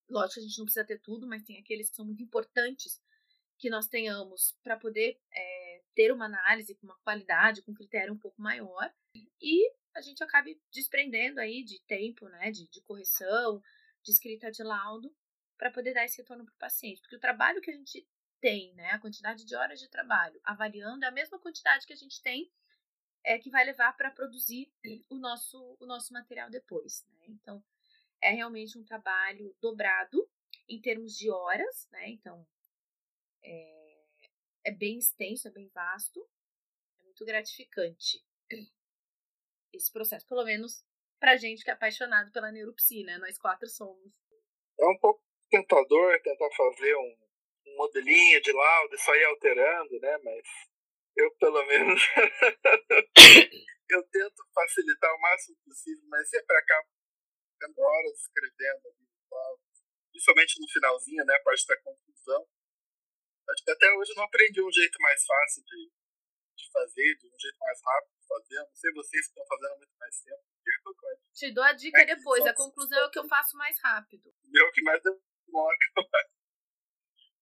lógico que a gente não precisa ter tudo, mas tem aqueles que são muito importantes que nós tenhamos para poder é, ter uma análise com uma qualidade, com um critério um pouco maior. E a gente acabe desprendendo aí de tempo, né, de, de correção, de escrita de laudo, para poder dar esse retorno para o paciente. Porque o trabalho que a gente tem, né, a quantidade de horas de trabalho, avaliando, é a mesma quantidade que a gente tem é que vai levar para produzir o nosso, o nosso material depois. Né? Então, é realmente um trabalho dobrado em termos de horas, né? Então, é, é bem extenso, é bem vasto, é muito gratificante esse processo, pelo menos pra gente que é apaixonado pela neuropsi, né? Nós quatro somos. É um pouco tentador tentar fazer um, um modelinho de laudo e só ir alterando, né? Mas eu, pelo menos, eu tento facilitar o máximo possível, mas sempre acabo tendo horas escrevendo principalmente no finalzinho, né? A parte da conclusão. Acho que até hoje eu não aprendi um jeito mais fácil de, de fazer, de um jeito mais rápido de fazer. Não sei vocês que estão fazendo muito mais tempo. Te dou a dica depois. A conclusão é o que eu faço mais rápido. Meu que mais demora.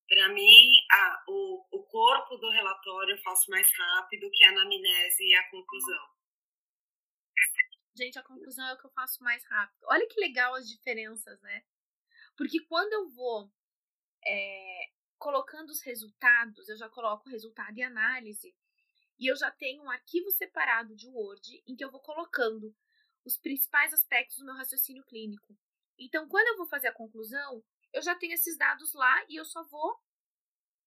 Para mim, a, o, o corpo do relatório eu faço mais rápido que a anamnese e a conclusão. Gente, a conclusão é o que eu faço mais rápido. Olha que legal as diferenças, né? Porque quando eu vou é, colocando os resultados, eu já coloco o resultado e análise, e eu já tenho um arquivo separado de Word em que eu vou colocando os principais aspectos do meu raciocínio clínico. Então, quando eu vou fazer a conclusão, eu já tenho esses dados lá e eu só vou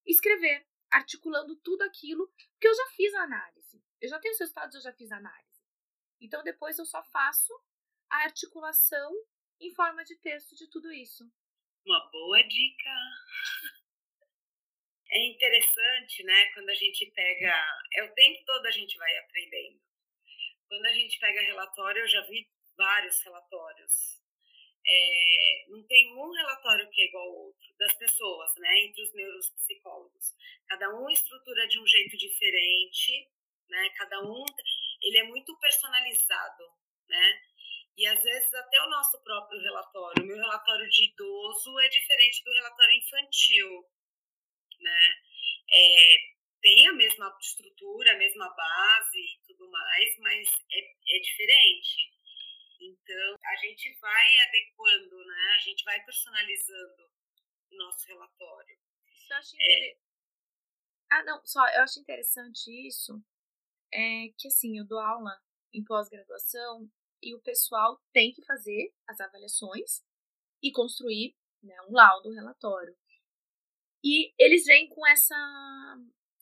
escrever, articulando tudo aquilo que eu já fiz a análise. Eu já tenho os resultados, eu já fiz a análise. Então, depois eu só faço a articulação em forma de texto de tudo isso. Uma boa dica! é interessante, né, quando a gente pega. É o tempo todo a gente vai aprendendo. Quando a gente pega relatório, eu já vi vários relatórios. É, não tem um relatório que é igual ao outro, das pessoas, né, entre os neuropsicólogos. Cada um estrutura de um jeito diferente, né, cada um. Ele é muito personalizado, né? E às vezes até o nosso próprio relatório, o meu relatório de idoso é diferente do relatório infantil né? É, tem a mesma estrutura, a mesma base e tudo mais, mas é, é diferente. Então, a gente vai adequando, né? A gente vai personalizando o nosso relatório. Isso eu acho é. Ah, não, só eu acho interessante isso, é que assim, eu dou aula em pós-graduação e o pessoal tem que fazer as avaliações e construir né, um laudo, um relatório. E eles vêm com essa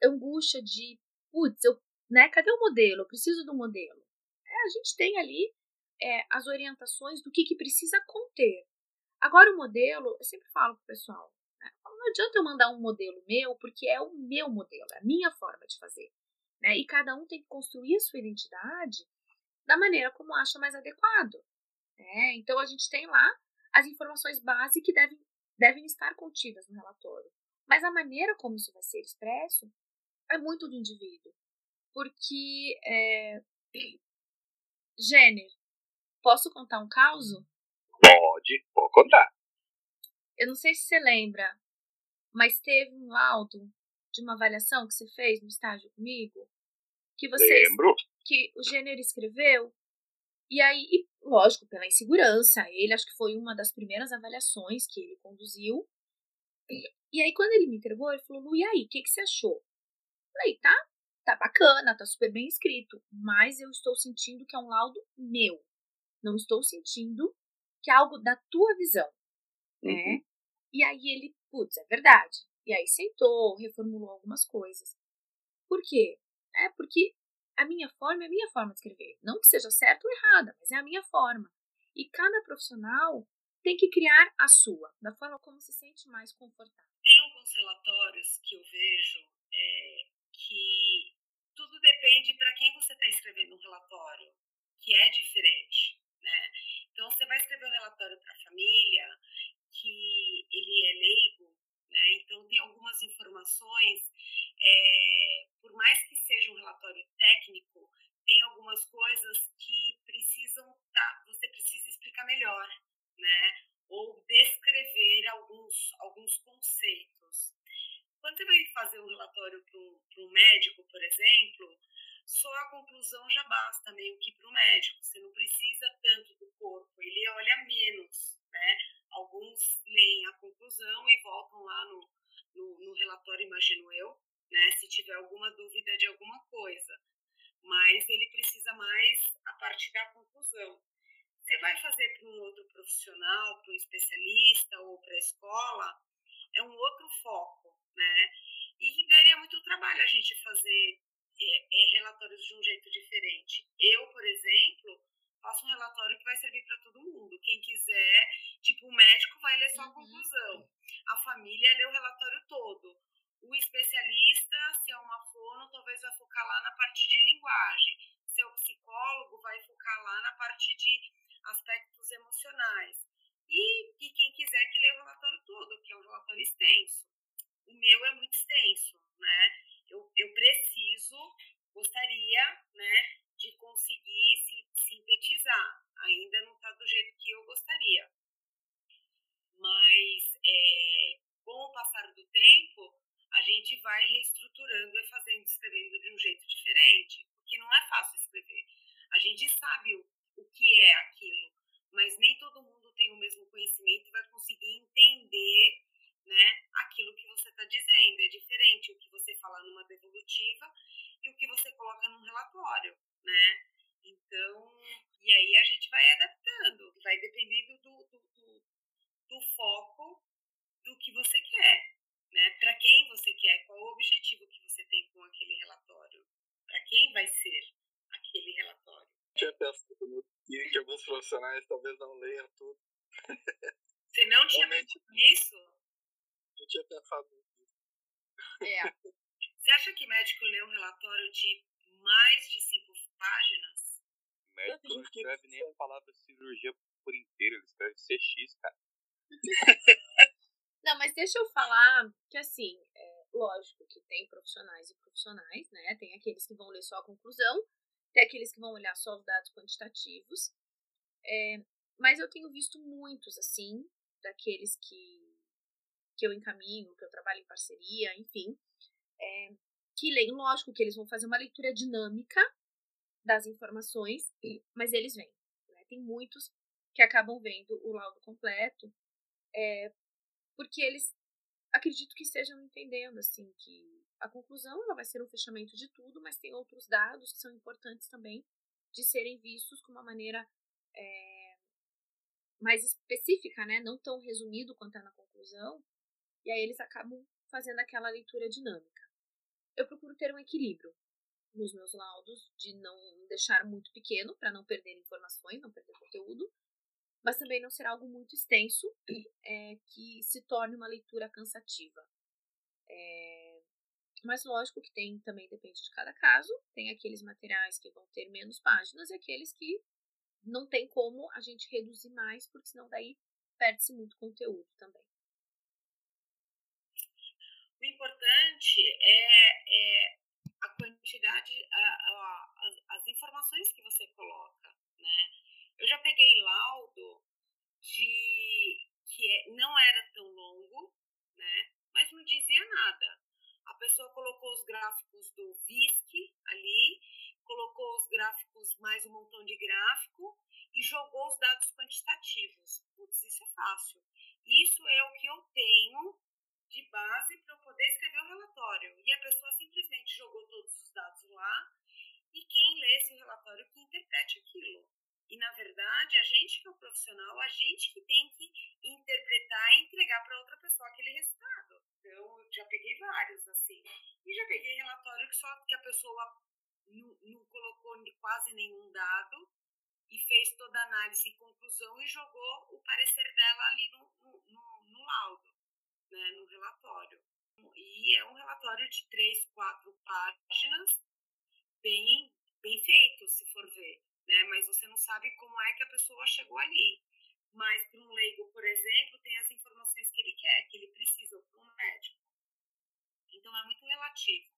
angústia de, putz, eu, né, cadê o modelo? Eu preciso do modelo. É, a gente tem ali é, as orientações do que, que precisa conter. Agora, o modelo, eu sempre falo pro pessoal, né, não adianta eu mandar um modelo meu, porque é o meu modelo, é a minha forma de fazer. Né? E cada um tem que construir a sua identidade da maneira como acha mais adequado. Né? Então, a gente tem lá as informações básicas que devem, devem estar contidas no relatório. Mas a maneira como isso vai ser expresso é muito do indivíduo. Porque, é... Gênero, posso contar um caso? Pode, pode contar. Eu não sei se você lembra, mas teve um laudo de uma avaliação que você fez no estágio comigo, que você Lembro. que o Gênero escreveu, e aí, e, lógico, pela insegurança, ele acho que foi uma das primeiras avaliações que ele conduziu, e aí, quando ele me entregou, ele falou, Lu, e aí, o que, que você achou? Falei, tá, tá bacana, tá super bem escrito, mas eu estou sentindo que é um laudo meu. Não estou sentindo que é algo da tua visão, né? Uhum. E aí ele, putz, é verdade. E aí sentou, reformulou algumas coisas. Por quê? É porque a minha forma é a minha forma de escrever. Não que seja certa ou errada, mas é a minha forma. E cada profissional tem que criar a sua, da forma como se sente mais confortável. Tem alguns relatórios que eu vejo é, que tudo depende para quem você está escrevendo um relatório, que é diferente. Né? Então, você vai escrever um relatório para a família, que ele é leigo, né? então tem algumas informações, é, por mais que seja um relatório técnico, tem algumas coisas que precisam, tá, você precisa explicar melhor, né? ou descrever alguns, alguns conceitos. Quando você vai fazer um relatório para um, médico, por exemplo, só a conclusão já basta meio que para o médico. Você não precisa corpo, ele olha menos, né? Alguns leem a conclusão e voltam lá no, no, no relatório, imagino eu, né? Se tiver alguma dúvida de alguma coisa. Mas ele precisa mais a partir da conclusão. Você vai fazer para um outro profissional, para um especialista ou para a escola, é um outro foco, né? E daria muito trabalho a gente fazer é, é, relatórios de um jeito diferente. Eu, por exemplo, faço um relatório que vai servir para todo mundo. Quem quiser, tipo, o médico vai ler só a uhum. conclusão. A família lê o relatório todo. O especialista, se é uma fono, talvez vai focar lá na parte de linguagem. Se é o psicólogo, vai focar lá na parte de aspectos emocionais. E, e quem quiser que lê o relatório todo, que é um relatório extenso. O meu é muito extenso, né? Eu, eu preciso, gostaria, né, de conseguir se, sintetizar. Ainda não está do jeito que eu gostaria. Mas é, com o passar do tempo, a gente vai reestruturando e fazendo, escrevendo de um jeito diferente. Porque não é fácil escrever. A gente sabe o, o que é aquilo, mas nem todo mundo tem o mesmo conhecimento e vai conseguir entender né, aquilo que você está dizendo. É diferente o que você fala numa devolutiva e o que você coloca num relatório, né? Então, e aí a gente vai adaptando, vai dependendo do, do, do, do foco do que você quer, né? Para quem você quer, qual o objetivo que você tem com aquele relatório, para quem vai ser aquele relatório tinha pensado que, que alguns profissionais talvez não leiam tudo. Você não tinha pensado nisso? Eu tinha pensado nisso. É. Você acha que médico lê um relatório de mais de cinco páginas? Não escreve nem a palavra cirurgia por inteiro, ele escreve CX, cara. Não, mas deixa eu falar que assim, é, lógico que tem profissionais e profissionais, né? Tem aqueles que vão ler só a conclusão tem aqueles que vão olhar só os dados quantitativos. É, mas eu tenho visto muitos, assim, daqueles que, que eu encaminho, que eu trabalho em parceria, enfim, é, que leem, lógico que eles vão fazer uma leitura dinâmica das informações, mas eles vêm. Né? Tem muitos que acabam vendo o laudo completo, é, porque eles acredito que estejam entendendo, assim, que a conclusão ela vai ser um fechamento de tudo, mas tem outros dados que são importantes também de serem vistos com uma maneira é, mais específica, né? não tão resumido quanto é na conclusão, e aí eles acabam fazendo aquela leitura dinâmica. Eu procuro ter um equilíbrio nos meus laudos, de não deixar muito pequeno, para não perder informações, não perder conteúdo, mas também não ser algo muito extenso, é, que se torne uma leitura cansativa. É, mas lógico que tem também depende de cada caso. Tem aqueles materiais que vão ter menos páginas e aqueles que não tem como a gente reduzir mais, porque senão daí perde-se muito conteúdo também. O importante é, é a quantidade, a, a, as, as informações que você coloca, né? Eu já peguei laudo de que é, não era tão longo, né? Mas não dizia nada a pessoa colocou os gráficos do VISC ali, colocou os gráficos, mais um montão de gráfico e jogou os dados quantitativos. Putz, isso é fácil. Isso é o que eu tenho de base para eu poder escrever o relatório. E a pessoa simplesmente jogou todos os dados lá e quem lê esse relatório que interprete aquilo. E, na verdade, a gente que é o profissional, a gente que tem que interpretar e entregar para outra pessoa aquele resultado. Então, eu já peguei vários, assim. E já peguei relatório que só que a pessoa não, não colocou quase nenhum dado e fez toda a análise e conclusão e jogou o parecer dela ali no, no, no, no laudo, né, no relatório. E é um relatório de três, quatro páginas, bem, bem feito, se for ver né? Mas você não sabe como é que a pessoa chegou ali. Mas para um leigo, por exemplo, tem as informações que ele quer, que ele precisa para um médico. Então é muito relativo,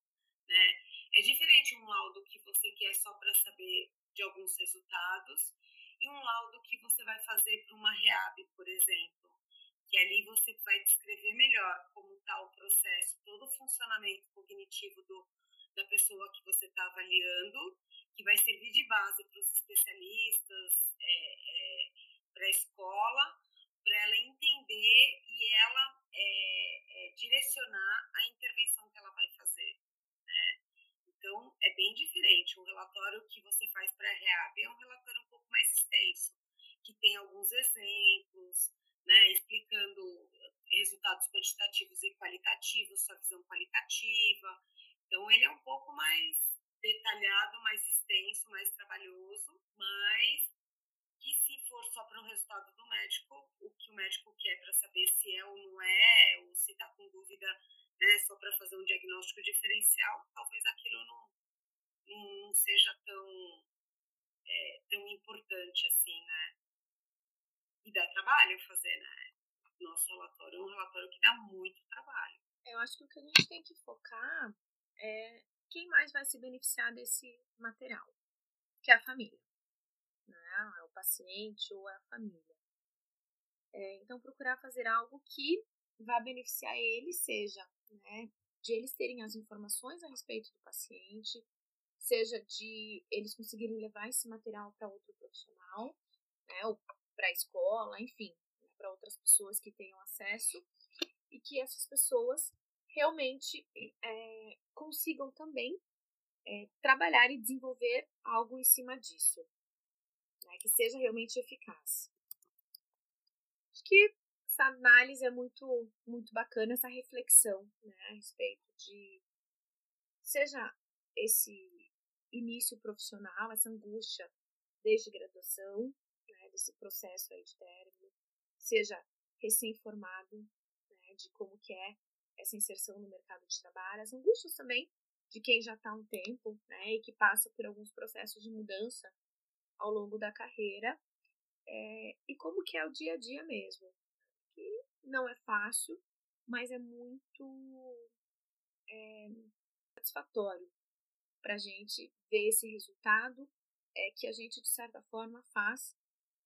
né? É diferente um laudo que você quer só para saber de alguns resultados e um laudo que você vai fazer para uma REAB, por exemplo, que ali você vai descrever melhor como está o processo, todo o funcionamento cognitivo do, da pessoa que você está avaliando que vai servir de base para os especialistas, é, é, para a escola, para ela entender e ela é, é, direcionar a intervenção que ela vai fazer. Né? Então, é bem diferente. O relatório que você faz para a REAB é um relatório um pouco mais extenso, que tem alguns exemplos, né, explicando resultados quantitativos e qualitativos, sua visão qualitativa. Então, ele é um pouco mais detalhado, mais extenso, mais trabalhoso, mas que se for só para um resultado do médico, o que o médico quer para saber se é ou não é, ou se está com dúvida, né, só para fazer um diagnóstico diferencial, talvez aquilo não, não seja tão, é, tão importante assim, né? E dá trabalho fazer, né? Nosso relatório é um relatório que dá muito trabalho. Eu acho que o que a gente tem que focar é quem mais vai se beneficiar desse material? Que é a família. Né? É o paciente ou é a família. É, então, procurar fazer algo que vá beneficiar eles, seja né, de eles terem as informações a respeito do paciente, seja de eles conseguirem levar esse material para outro profissional, né, ou para a escola, enfim, né, para outras pessoas que tenham acesso, e que essas pessoas realmente é, consigam também é, trabalhar e desenvolver algo em cima disso, né, que seja realmente eficaz. Acho que essa análise é muito, muito bacana, essa reflexão né, a respeito de seja esse início profissional, essa angústia desde graduação, né, desse processo aí de término, seja recém-formado, né, de como que é essa inserção no mercado de trabalho, as angústias também de quem já está há um tempo, né, e que passa por alguns processos de mudança ao longo da carreira, é, e como que é o dia a dia mesmo, que não é fácil, mas é muito é, satisfatório para a gente ver esse resultado, é que a gente de certa forma faz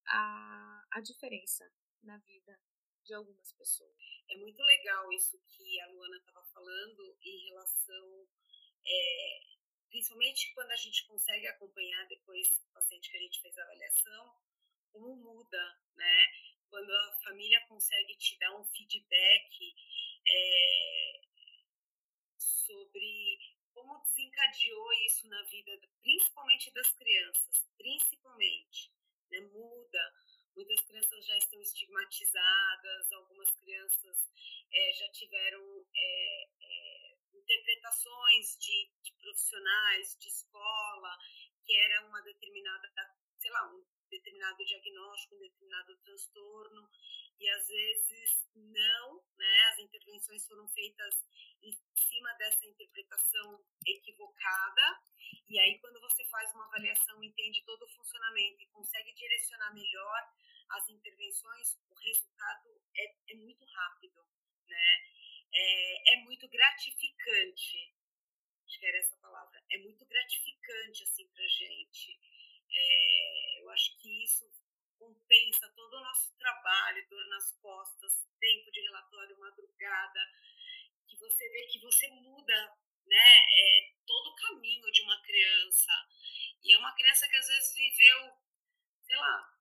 a, a diferença na vida de algumas pessoas. É muito legal isso que a Luana estava falando em relação, é, principalmente quando a gente consegue acompanhar depois o paciente que a gente fez a avaliação, como muda, né? Quando a família consegue te dar um feedback é, sobre como desencadeou isso na vida, principalmente das crianças, principalmente, né? Muda Muitas crianças já estão estigmatizadas, tiveram é, é, interpretações de, de, profissionais, de escola, que era uma determinada, sei lá, um determinado diagnóstico, um determinado transtorno, e às vezes não, né? As intervenções foram feitas em cima dessa interpretação equivocada, e aí quando você faz uma avaliação, entende todo o funcionamento e consegue direcionar melhor as intervenções, o resultado é, é muito rápido, né? É, é muito gratificante, acho que era essa palavra, é muito gratificante assim pra gente. É, eu acho que isso compensa todo o nosso trabalho, dor nas costas, tempo de relatório, madrugada, que você vê que você muda né, é, todo o caminho de uma criança. E é uma criança que às vezes viveu, sei lá,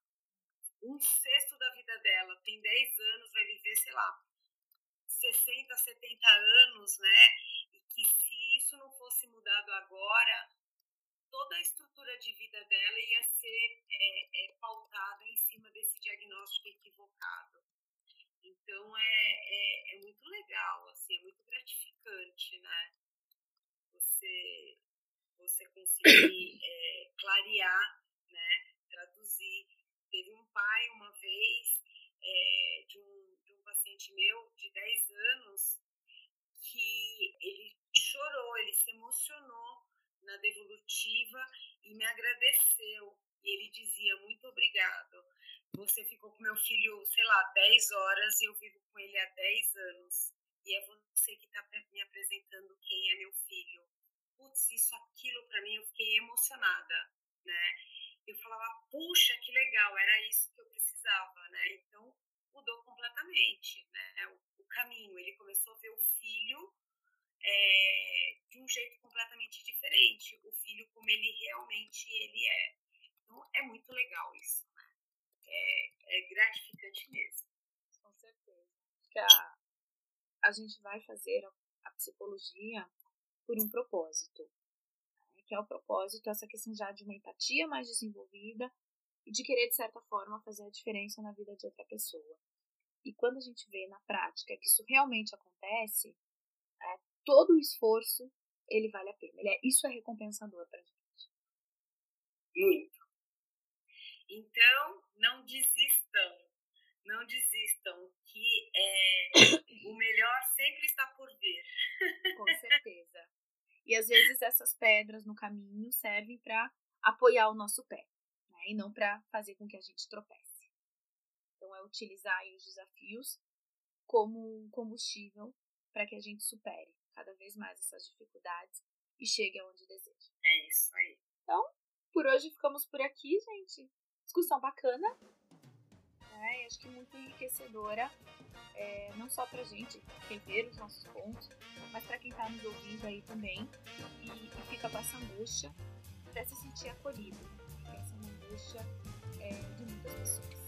um sexto da vida dela, tem 10 anos, vai viver, sei lá, 60, 70 anos, né? E que se isso não fosse mudado agora, toda a estrutura de vida dela ia ser é, é, pautada em cima desse diagnóstico equivocado. Então é, é, é, muito legal, assim, é muito gratificante, né? Você, você conseguir é, clarear, né? Traduzir. Teve um pai uma vez é, de, um, de um paciente meu de 10 anos que ele chorou, ele se emocionou na devolutiva e me agradeceu. E ele dizia: Muito obrigado. Você ficou com meu filho, sei lá, 10 horas e eu vivo com ele há 10 anos. E é você que está me apresentando quem é meu filho. Putz, isso, aquilo para mim, eu fiquei emocionada, né? Eu falava, puxa, que legal, era isso que eu precisava, né? Então, completamente, né? O, o caminho, ele começou a ver o filho é, de um jeito completamente diferente, o filho como ele realmente ele é. Então é muito legal isso, né? É, é gratificante mesmo. Com certeza. Que a, a gente vai fazer a, a psicologia por um propósito, né? que é o propósito, essa questão já de uma empatia mais desenvolvida e de querer, de certa forma, fazer a diferença na vida de outra pessoa. E quando a gente vê na prática que isso realmente acontece, é, todo o esforço ele vale a pena. Ele é, isso é recompensador para a gente. Muito. Então, não desistam. Não desistam, que é, o melhor sempre está por vir. Com certeza. E às vezes essas pedras no caminho servem para apoiar o nosso pé, né? e não para fazer com que a gente tropece. É utilizar os desafios como um combustível para que a gente supere cada vez mais essas dificuldades e chegue aonde deseja. É isso aí. Então, por hoje ficamos por aqui, gente. Discussão bacana. Né? Acho que muito enriquecedora. É, não só pra gente rever os nossos pontos, mas para quem tá nos ouvindo aí também e, e fica com essa angústia para se sentir acolhido. Essa é angústia é, de muitas pessoas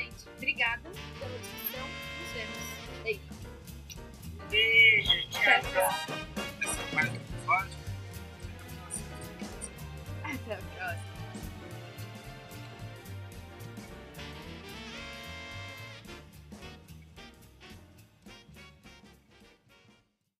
gente. Obrigada pela discussão. Nos vemos. Beijo. Beijo, Tiago. Até a próxima. Até a próxima.